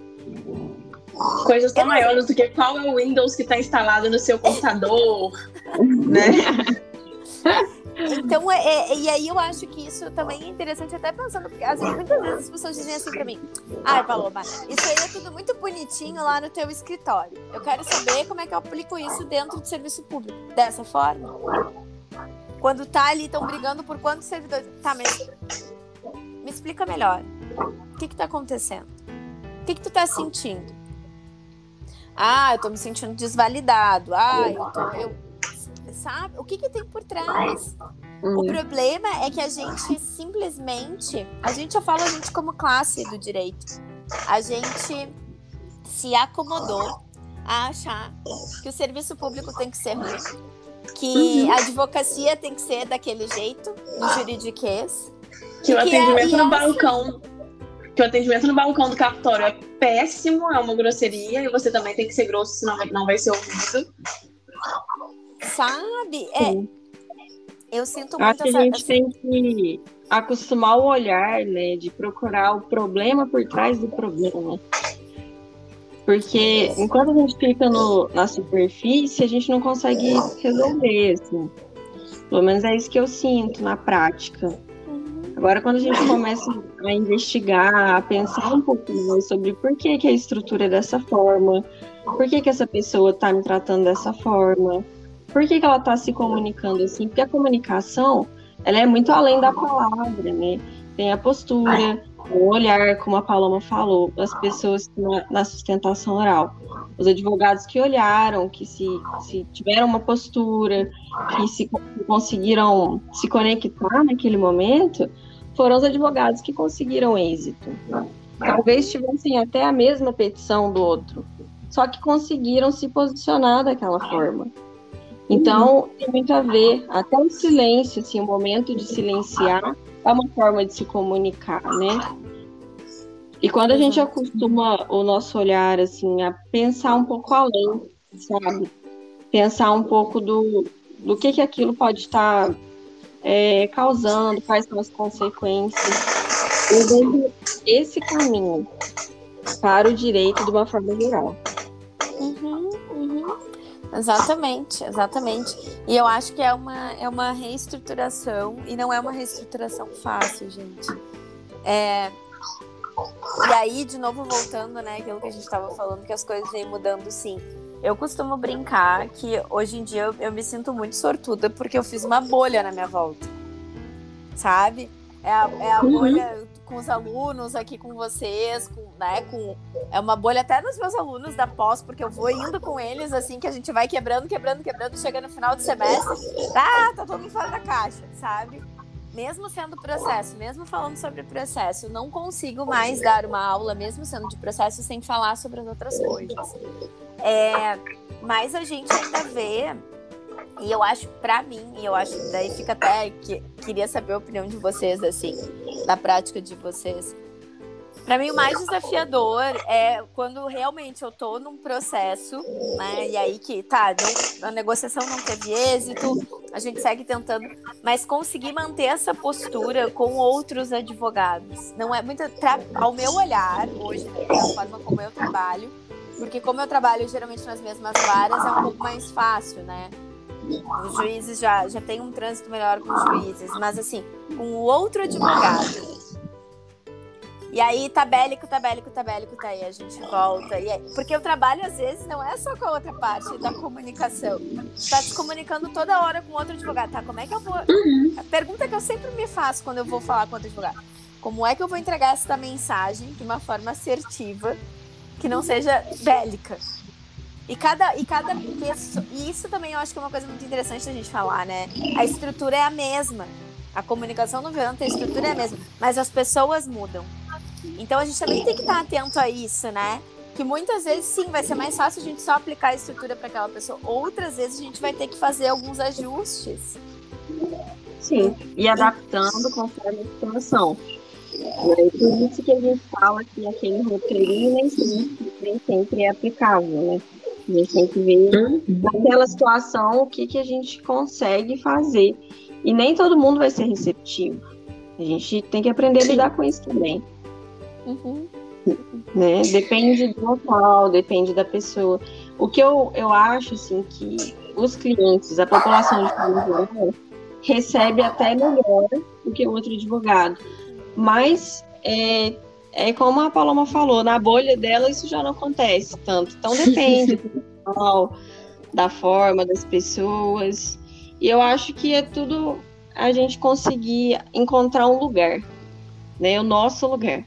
Coisas tão maiores do que qual é o Windows que está instalado no seu computador, né? Então, é, é, e aí eu acho que isso também é interessante, até pensando, porque às vezes, muitas vezes as pessoas dizem assim pra mim: ai, Paloma, isso aí é tudo muito bonitinho lá no teu escritório. Eu quero saber como é que eu aplico isso dentro do serviço público. Dessa forma. Quando tá ali, estão brigando por quantos servidores. Tá, mas. Me explica melhor. O que que tá acontecendo? O que que tu tá sentindo? Ah, eu tô me sentindo desvalidado. Ah, eu tô. Eu sabe? O que, que tem por trás? Uhum. O problema é que a gente simplesmente. A gente já fala a gente como classe do direito. A gente se acomodou a achar que o serviço público tem que ser ruim, que uhum. a advocacia tem que ser daquele jeito, no juridiquês. Que o é- atendimento é, no balcão. Que o atendimento no balcão do cartório é péssimo, é uma grosseria, e você também tem que ser grosso, senão não vai ser ouvido. Sabe? É. Eu sinto muito Acho que a gente tem que acostumar o olhar, né? De procurar o problema por trás do problema. Porque enquanto a gente fica no, na superfície, a gente não consegue resolver, assim. Pelo menos é isso que eu sinto na prática. Agora, quando a gente começa a investigar, a pensar um mais sobre por que, que a estrutura é dessa forma, por que, que essa pessoa está me tratando dessa forma, por que, que ela está se comunicando assim? Porque a comunicação ela é muito além da palavra, né? Tem a postura, o olhar, como a Paloma falou, as pessoas na, na sustentação oral. Os advogados que olharam, que se, se tiveram uma postura, que se que conseguiram se conectar naquele momento, foram os advogados que conseguiram êxito. Talvez tivessem até a mesma petição do outro, só que conseguiram se posicionar daquela forma. Então, tem muito a ver, até o silêncio, assim, o momento de silenciar é uma forma de se comunicar, né? E quando a gente acostuma o nosso olhar, assim, a pensar um pouco além, sabe? Pensar um pouco do, do que que aquilo pode estar é, causando, quais são as consequências. Eu esse caminho para o direito de uma forma geral. Exatamente, exatamente. E eu acho que é uma, é uma reestruturação, e não é uma reestruturação fácil, gente. É... E aí, de novo, voltando, né, aquilo que a gente estava falando, que as coisas vêm mudando, sim. Eu costumo brincar que hoje em dia eu, eu me sinto muito sortuda porque eu fiz uma bolha na minha volta. Sabe? É a, é a uhum. bolha com os alunos aqui com vocês, com, né, com é uma bolha até nos meus alunos da pós, porque eu vou indo com eles assim que a gente vai quebrando, quebrando, quebrando, chega no final do semestre, tá, tá todo mundo fora da caixa, sabe? Mesmo sendo processo, mesmo falando sobre processo, eu não consigo mais dar uma aula, mesmo sendo de processo, sem falar sobre as outras coisas. É, mas a gente ainda vê, e eu acho, para mim, e eu acho, daí fica até, que, queria saber a opinião de vocês, assim, da prática de vocês. Para mim, o mais desafiador é quando realmente eu tô num processo, né? E aí que, tá, não, a negociação não teve êxito, a gente segue tentando, mas conseguir manter essa postura com outros advogados. Não é muito. Ao meu olhar, hoje, da forma como eu trabalho, porque como eu trabalho geralmente nas mesmas varas, é um pouco mais fácil, né? Os juízes já, já têm um trânsito melhor com os juízes, mas assim, com o outro advogado e aí, tá bélico, tá bélico, tá bélico, tá aí, a gente volta. E aí, porque o trabalho, às vezes, não é só com a outra parte da comunicação. Tu tá te comunicando toda hora com outro advogado, tá? Como é que eu vou. Uhum. A pergunta que eu sempre me faço quando eu vou falar com outro advogado: como é que eu vou entregar essa mensagem de uma forma assertiva, que não seja bélica? E cada, e cada pessoa. E isso também eu acho que é uma coisa muito interessante da gente falar, né? A estrutura é a mesma. A comunicação no violento, a estrutura é a mesma. Mas as pessoas mudam. Então a gente também tem que estar atento a isso, né? Que muitas vezes sim vai ser mais fácil a gente só aplicar a estrutura para aquela pessoa. Outras vezes a gente vai ter que fazer alguns ajustes. Sim, e adaptando conforme a situação. É por isso que a gente fala que aquele roteirinho nem sempre, nem sempre é aplicável, né? A gente tem que ver naquela situação o que, que a gente consegue fazer. E nem todo mundo vai ser receptivo. A gente tem que aprender a lidar com isso também. Uhum. Né? Depende do local, depende da pessoa. O que eu, eu acho, assim, que os clientes, a população de forma recebe até melhor do que o outro advogado. Mas é, é como a Paloma falou, na bolha dela isso já não acontece tanto. Então depende do local, da forma das pessoas. E eu acho que é tudo a gente conseguir encontrar um lugar, né? O nosso lugar.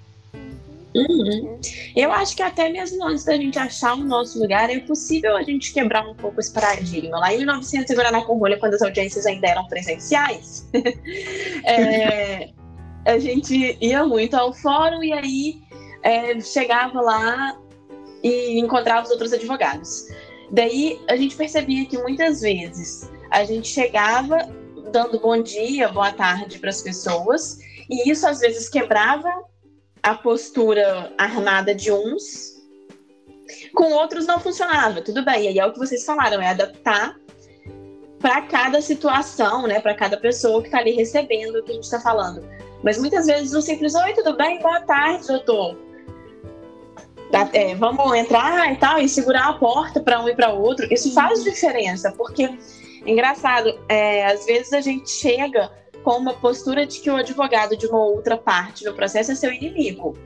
Uhum. Eu acho que até mesmo antes da gente achar o nosso lugar, é possível a gente quebrar um pouco esse paradigma. Lá em 1900, na Combolha, quando as audiências ainda eram presenciais, é, a gente ia muito ao fórum e aí é, chegava lá e encontrava os outros advogados. Daí a gente percebia que muitas vezes a gente chegava dando bom dia, boa tarde para as pessoas, e isso às vezes quebrava a postura armada de uns, com outros não funcionava. Tudo bem, e aí é o que vocês falaram, é adaptar para cada situação, né, para cada pessoa que está ali recebendo o que a gente está falando. Mas muitas vezes o simples oi, tudo bem, boa tarde, doutor. Tá, é, vamos entrar e tal e segurar a porta para um e para outro. Isso faz diferença, porque engraçado, é, às vezes a gente chega com uma postura de que o advogado de uma outra parte do processo é seu inimigo.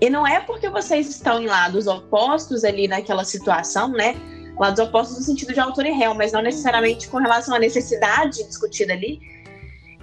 E não é porque vocês estão em lados opostos ali naquela situação, né? Lados opostos no sentido de autor e réu, mas não necessariamente com relação à necessidade discutida ali,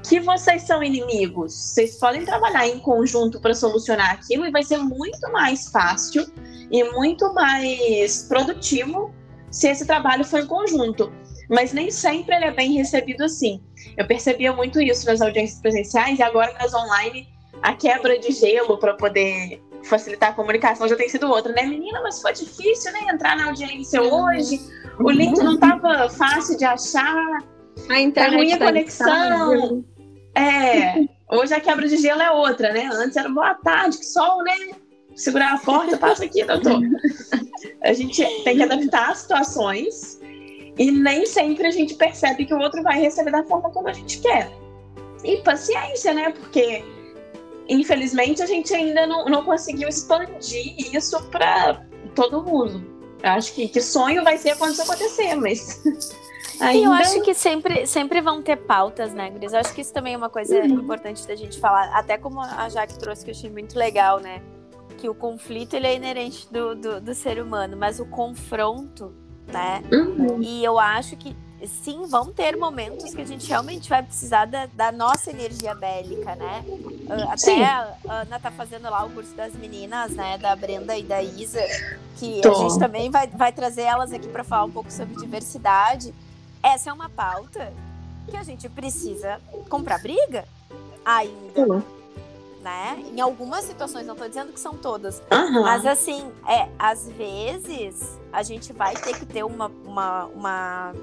que vocês são inimigos. Vocês podem trabalhar em conjunto para solucionar aquilo e vai ser muito mais fácil e muito mais produtivo se esse trabalho for em conjunto mas nem sempre ele é bem recebido assim. Eu percebia muito isso nas audiências presenciais e agora nas online a quebra de gelo para poder facilitar a comunicação já tem sido outra, né? Menina, mas foi difícil, né? Entrar na audiência hoje, o link não estava fácil de achar, a internet tá ruim a conexão. É, hoje a quebra de gelo é outra, né? Antes era boa tarde, que sol, né? Segurar a porta, passa aqui, doutor. A gente tem que adaptar as situações e nem sempre a gente percebe que o outro vai receber da forma como a gente quer. E paciência, né? Porque, infelizmente, a gente ainda não, não conseguiu expandir isso para todo mundo. Eu acho que, que sonho vai ser quando isso acontecer, mas. Ainda... Eu acho que sempre, sempre vão ter pautas, né, Gris? Eu acho que isso também é uma coisa uhum. importante da gente falar. Até como a Jaque trouxe, que eu achei muito legal, né? Que o conflito ele é inerente do, do, do ser humano, mas o confronto né? Uhum. E eu acho que sim, vão ter momentos que a gente realmente vai precisar da, da nossa energia bélica, né? Ah, até sim. a Ana tá fazendo lá o curso das meninas, né? Da Brenda e da Isa, que Tô. a gente também vai, vai trazer elas aqui para falar um pouco sobre diversidade. Essa é uma pauta que a gente precisa comprar briga ainda. Uhum. Né? Em algumas situações, não estou dizendo que são todas, Aham. mas assim, é, às vezes a gente vai ter que ter uma, uma, uma,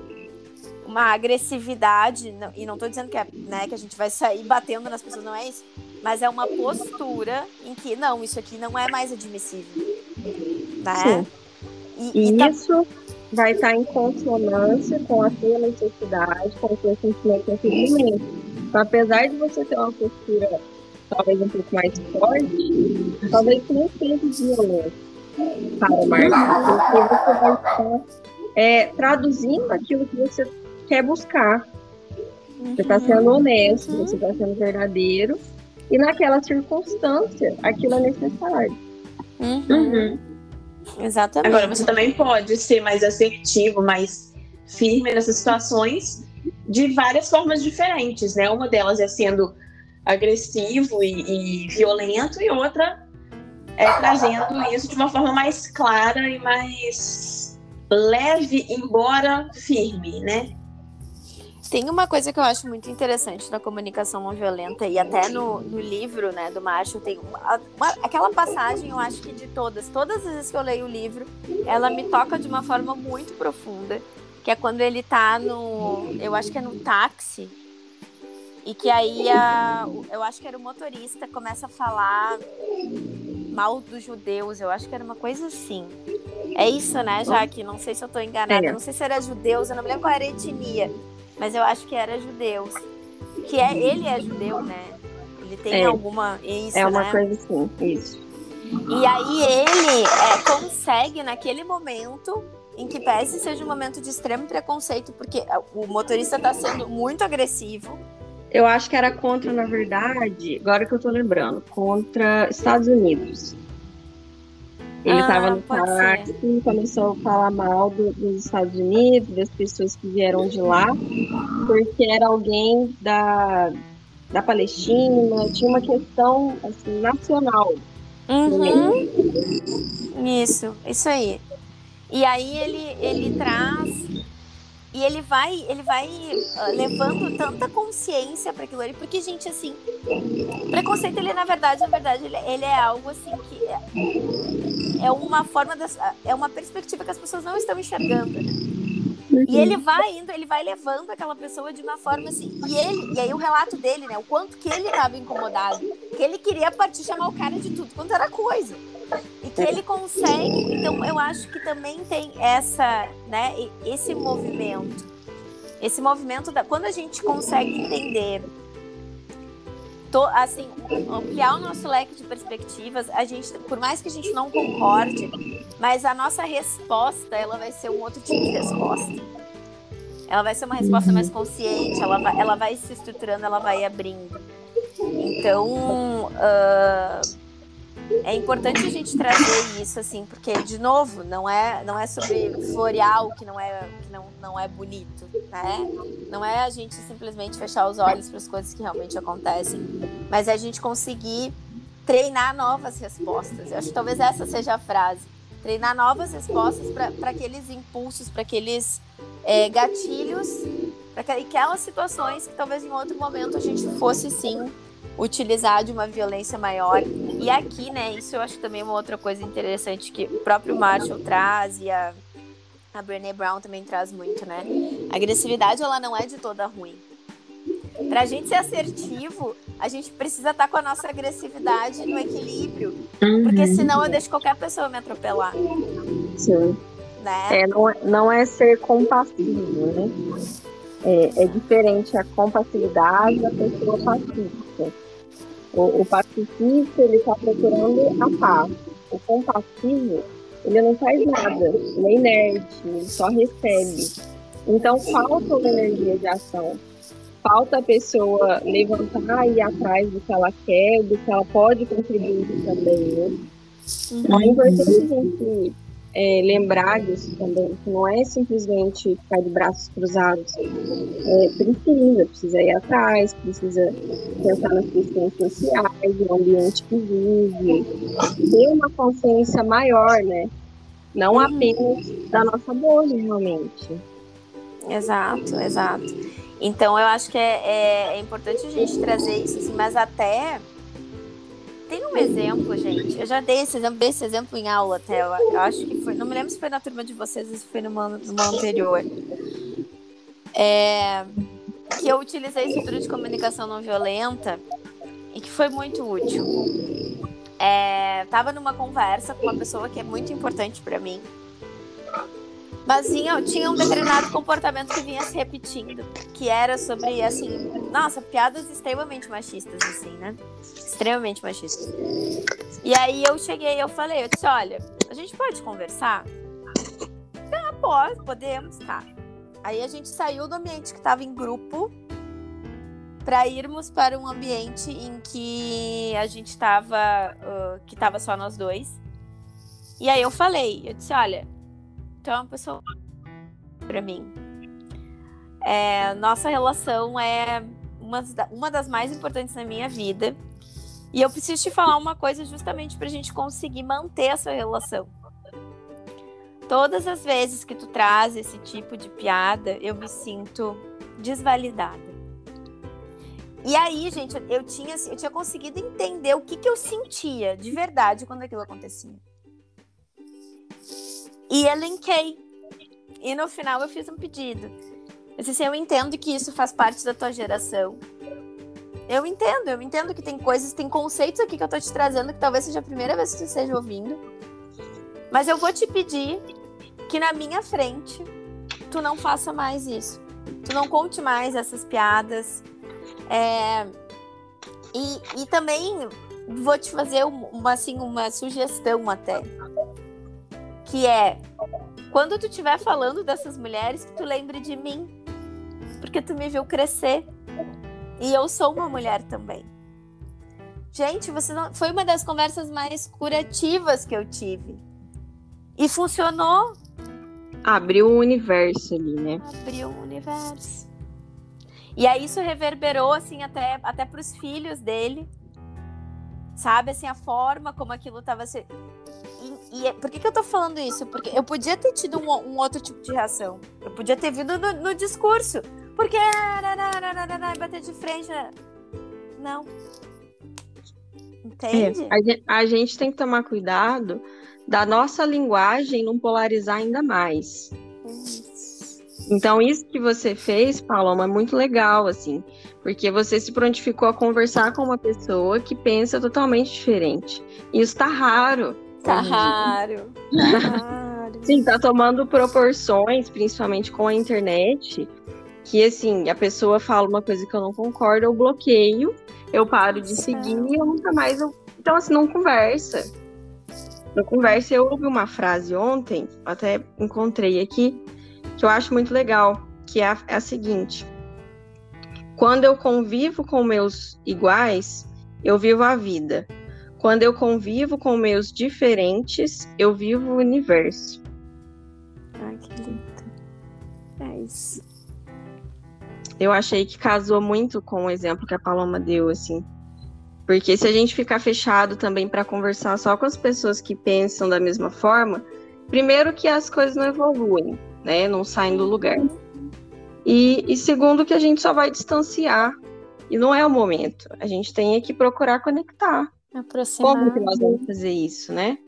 uma agressividade, e não estou dizendo que, é, né, que a gente vai sair batendo nas pessoas, não é isso, mas é uma postura em que, não, isso aqui não é mais admissível. Né? Sim. E, E tá- isso vai estar em consonância com a sua necessidade, com o seu sentimento arrependimento. Então, apesar de você ter uma postura talvez um pouco mais forte, talvez você não seja violento para o Marcos, porque você vai estar é, traduzindo aquilo que você quer buscar. Você está sendo honesto, Uhum. você está sendo verdadeiro, e naquela circunstância, aquilo é necessário. Uhum. Uhum. Exatamente. Agora, você também pode ser mais assertivo, mais firme nessas situações de várias formas diferentes, né? Uma delas é sendo agressivo e, e violento, e outra é trazendo isso de uma forma mais clara e mais leve, embora firme, né? Tem uma coisa que eu acho muito interessante na comunicação não violenta e até no, no livro, né, do Marshall, tem uma, uma- aquela passagem, eu acho que de todas, todas as vezes que eu leio o livro, ela me toca de uma forma muito profunda, que é quando ele tá no, eu acho que é no táxi, e que aí a, eu acho que era o motorista começa a falar mal dos judeus, eu acho que era uma coisa assim. É isso, né, Jaque? Não sei se eu tô enganada, É. não sei se era judeus, eu não me lembro qual era a etnia mas eu acho que era judeus. Que é, ele é judeu, né? Ele tem É. alguma. Isso, É uma né? coisa assim, isso. E aí ele é, consegue, naquele momento, em que pese seja um momento de extremo preconceito, porque o motorista tá sendo muito agressivo. Eu acho que era contra, na verdade, agora que eu tô lembrando, contra Estados Unidos. Ele Ah, estava no pode táxi e começou a falar mal do- dos Estados Unidos, das pessoas que vieram de lá, porque era alguém da, da Palestina, tinha uma questão assim, nacional. Uhum. Isso, isso aí. E aí ele, ele traz e ele vai, ele vai ah, levando tanta consciência para aquilo ali, porque gente assim, preconceito ele na verdade, na verdade ele, ele é algo assim que é, é uma forma das, é uma perspectiva que as pessoas não estão enxergando. né? E ele vai indo, ele vai levando aquela pessoa de uma forma assim. E ele, e aí o relato dele, né? O quanto que ele estava incomodado. Que ele queria partir chamar o cara de tudo quanto era coisa. E que ele consegue. Então eu acho que também tem essa, né? Esse movimento. Esse movimento da. Quando a gente consegue entender. to- assim, ampliar o nosso leque de perspectivas, a gente, por mais que a gente não concorde, mas a nossa resposta, ela vai ser um outro tipo de resposta. Ela vai ser uma resposta mais consciente, ela vai, ela vai se estruturando, ela vai abrindo. Então, ah, é importante a gente trazer isso, assim, porque, de novo, não é, não é sobre florear o que não é, que não, não é bonito, né? Não é a gente simplesmente fechar os olhos para as coisas que realmente acontecem, mas é a gente conseguir treinar novas respostas. Eu acho que talvez essa seja a frase. Treinar novas respostas para aqueles impulsos, para aqueles é, gatilhos, para aquelas situações que talvez em outro momento a gente fosse sim utilizar de uma violência maior. E aqui, né, isso eu acho também uma outra coisa interessante que o próprio Marshall traz e a, a Brené Brown também traz muito, né? A agressividade, ela não é de toda ruim. Pra gente ser assertivo, a gente precisa estar com a nossa agressividade no equilíbrio. Porque senão eu deixo qualquer pessoa me atropelar, Sim. né? É, não, é, não é ser compassivo, né? É, é diferente a compassividade da pessoa O, o pacifista, ele está procurando a paz. O compassivo, ele não faz nada, ele é inerte, ele só recebe. Então, falta uma energia de ação. Falta a pessoa levantar e ir atrás do que ela quer, do que ela pode contribuir também. Né? Então, é importante a gente é, lembrar disso também, que não é simplesmente ficar de braços cruzados. É, precisa, precisa ir atrás, precisa pensar nas questões sociais, no ambiente que vive, ter uma consciência maior, né? Não Uhum. apenas da nossa bolha, realmente. Exato, exato. Então eu acho que é, é, é importante a gente trazer isso, assim, mas até tem um exemplo, gente. Eu já dei esse exemplo, dei esse exemplo em aula até. Eu, acho que foi. Não me lembro se foi na turma de vocês ou se foi numa, numa anterior. É, que eu utilizei estrutura de comunicação não violenta e que foi muito útil. É, tava numa conversa com uma pessoa que é muito importante para mim. Mas tinha, tinha um determinado comportamento que vinha se repetindo, que era sobre, assim, nossa, piadas extremamente machistas, assim, né? Extremamente machistas. E aí eu cheguei, eu falei, eu disse, olha, a gente pode conversar? Ah, pode, podemos, tá. Aí a gente saiu do ambiente que estava em grupo para irmos para um ambiente em que a gente estava, uh, que estava só nós dois. E aí eu falei, eu disse, olha, tu é uma pessoa para mim. É, nossa relação é uma, uma das mais importantes na minha vida. E eu preciso te falar uma coisa justamente para a gente conseguir manter essa relação. Todas as vezes que tu traz esse tipo de piada, eu me sinto desvalidada. E aí, gente, eu tinha, eu tinha conseguido entender o que, que eu sentia de verdade quando aquilo acontecia. E elenquei. E no final eu fiz um pedido. Eu disse assim, eu entendo que isso faz parte da tua geração. Eu entendo, eu entendo que tem coisas, tem conceitos aqui que eu tô te trazendo que talvez seja a primeira vez que tu esteja ouvindo. Mas eu vou te pedir que na minha frente tu não faça mais isso. Tu não conte mais essas piadas. É... E, e também vou te fazer uma, assim, uma sugestão até. Que é quando tu estiver falando dessas mulheres, que tu lembre de mim. Porque tu me viu crescer. E eu sou uma mulher também. Gente, você não... foi uma das conversas mais curativas que eu tive. E funcionou. Abriu o universo ali, né? Abriu o universo. E aí isso reverberou assim até até para os filhos dele. Sabe assim a forma como aquilo estava se e, e, é, por que, que eu tô falando isso? Porque eu podia ter tido um, um outro tipo de reação. Eu podia ter vindo no, no discurso. Porque bater de frente. Né? Não. Entende? É, a, a gente tem que tomar cuidado da nossa linguagem não polarizar ainda mais. Então, isso que você fez, Paloma, é muito legal, assim, porque você se prontificou a conversar com uma pessoa que pensa totalmente diferente. Isso tá raro. Tá raro. Tá raro. Sim, tá tomando proporções, principalmente com a internet, que assim, a pessoa fala uma coisa que eu não concordo, eu bloqueio, eu paro de seguir e eu nunca mais. Eu... Então, assim, não conversa. Não conversa, eu ouvi uma frase ontem, até encontrei aqui, que eu acho muito legal, que é a, é a seguinte: quando eu convivo com meus iguais, eu vivo a vida. Quando eu convivo com meus diferentes, eu vivo o universo. Ai, que lindo. É isso. Eu achei que casou muito com o exemplo que a Paloma deu, assim. Porque se a gente ficar fechado também para conversar só com as pessoas que pensam da mesma forma, primeiro que as coisas não evoluem né? Não saem do lugar. E, e segundo, que a gente só vai distanciar. E não é o momento. A gente tem que procurar conectar. Aproximar. Como que nós vamos fazer isso, né?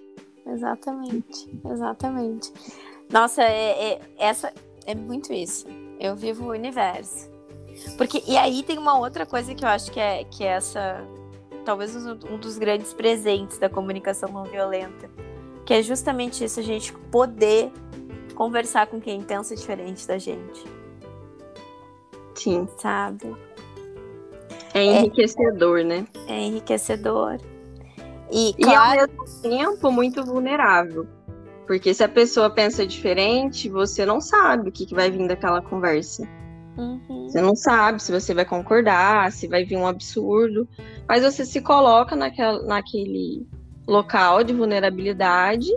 Exatamente, exatamente. Nossa, é, é, essa é muito isso. Eu vivo o universo. Porque, e aí tem uma outra coisa que eu acho que é, que é essa, talvez um dos grandes presentes da comunicação não violenta, que é justamente isso, a gente poder conversar com quem pensa diferente da gente. Sim. Sabe? É enriquecedor, é, né? É enriquecedor. E, e ao mesmo tempo muito vulnerável. Porque se a pessoa pensa diferente, você não sabe o que, que vai vir daquela conversa. Uhum. Você não sabe se você vai concordar, se vai vir um absurdo. Mas você se coloca naquela, naquele local de vulnerabilidade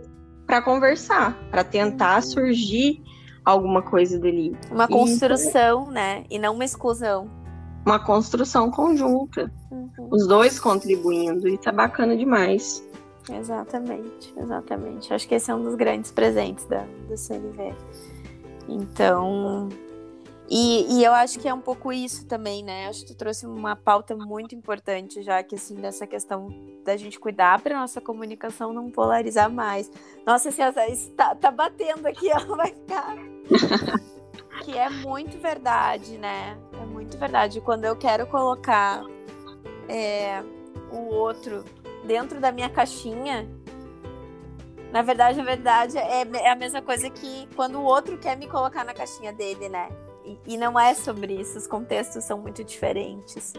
para conversar, para tentar surgir alguma coisa dali. Uma construção, e, né? E não uma exclusão. Uma construção conjunta. Uhum. Os dois contribuindo. Isso é bacana demais. Exatamente, exatamente. Acho que esse é um dos grandes presentes da, do CNV. Então. E, e, eu acho que é um pouco isso também, né? Acho que tu trouxe uma pauta muito importante, já que assim, dessa questão da gente cuidar para nossa comunicação não polarizar mais. Nossa, assim, está tá batendo aqui, ela vai ficar. que é muito verdade, né? É muito verdade. Quando eu quero colocar é, o outro dentro da minha caixinha, na verdade, na verdade, é, é a mesma coisa que quando o outro quer me colocar na caixinha dele, né? E, não é sobre isso, os contextos são muito diferentes.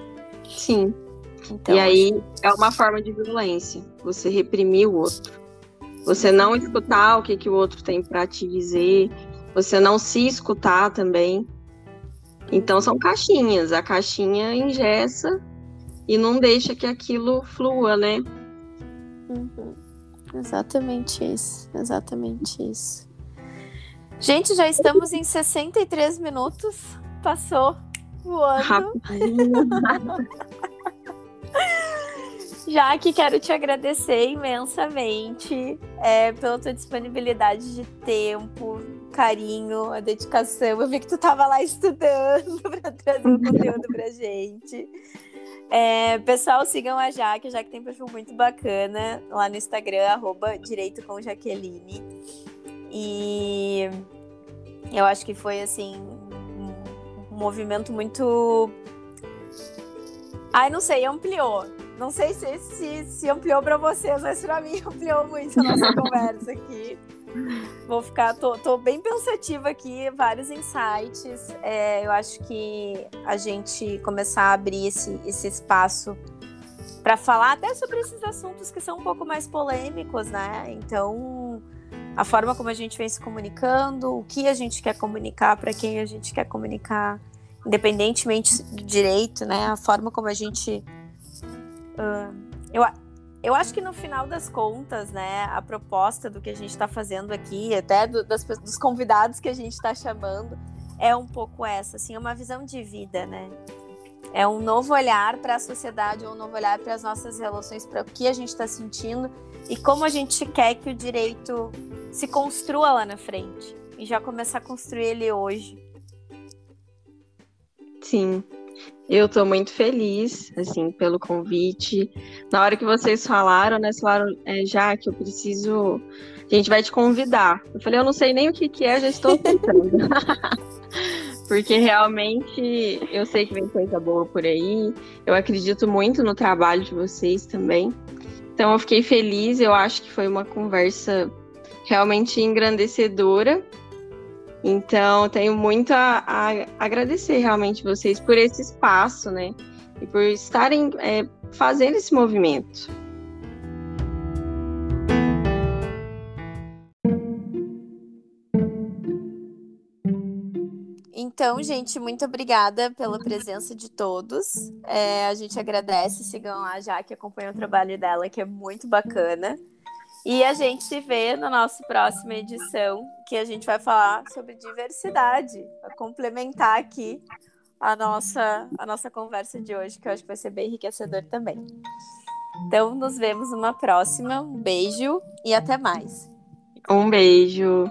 Sim. Então, e aí é uma forma de violência, você reprimir o outro. Você não escutar o que, que o outro tem para te dizer, você não se escutar também. Então são caixinhas, a caixinha engessa e não deixa que aquilo flua, né? Uhum. Exatamente isso, exatamente isso. Gente, já estamos em 63 minutos. Passou voando. Já que quero te agradecer imensamente é, pela tua disponibilidade de tempo, carinho, a dedicação. Eu vi que tu estava lá estudando para trazer o conteúdo pra gente. É, pessoal, sigam a Jaque, a Jaque tem perfil muito bacana lá no Instagram, arroba Direito com Jaqueline. E eu acho que foi assim um movimento muito. Ai, não sei, ampliou. Não sei se, se, se ampliou para vocês, mas para mim ampliou muito a nossa conversa aqui. Vou ficar, tô, tô, bem pensativa aqui, vários insights. É, eu acho que a gente começar a abrir esse, esse espaço para falar até sobre esses assuntos que são um pouco mais polêmicos, né? Então, a forma como a gente vem se comunicando, o que a gente quer comunicar, para quem a gente quer comunicar, independentemente do direito, né? A forma como a gente. Uh, eu, eu acho que no final das contas, né, a proposta do que a gente está fazendo aqui, até do, das, dos convidados que a gente está chamando, é um pouco essa, assim, é uma visão de vida, né? É um novo olhar para a sociedade, um novo olhar para as nossas relações, para o que a gente está sentindo e como a gente quer que o direito se construa lá na frente e já começar a construir ele hoje. Sim, eu estou muito feliz, assim, pelo convite. Na hora que vocês falaram, né, falaram, é, já que eu preciso, a gente vai te convidar. Eu falei, eu não sei nem o que, que é, já estou tentando. Porque realmente eu sei que vem coisa boa por aí. Eu acredito muito no trabalho de vocês também. Então eu fiquei feliz, eu acho que foi uma conversa realmente engrandecedora. Então, tenho muito a, a, agradecer realmente vocês por esse espaço, né? E por estarem é, fazendo esse movimento. Então, gente, muito obrigada pela presença de todos. É, a gente agradece, sigam lá já que acompanha o trabalho dela, que é muito bacana. E a gente se vê na nossa próxima edição, que a gente vai falar sobre diversidade, para complementar aqui a nossa, a nossa conversa de hoje, que eu acho que vai ser bem enriquecedor também. Então, nos vemos numa próxima. Um beijo e até mais. Um beijo.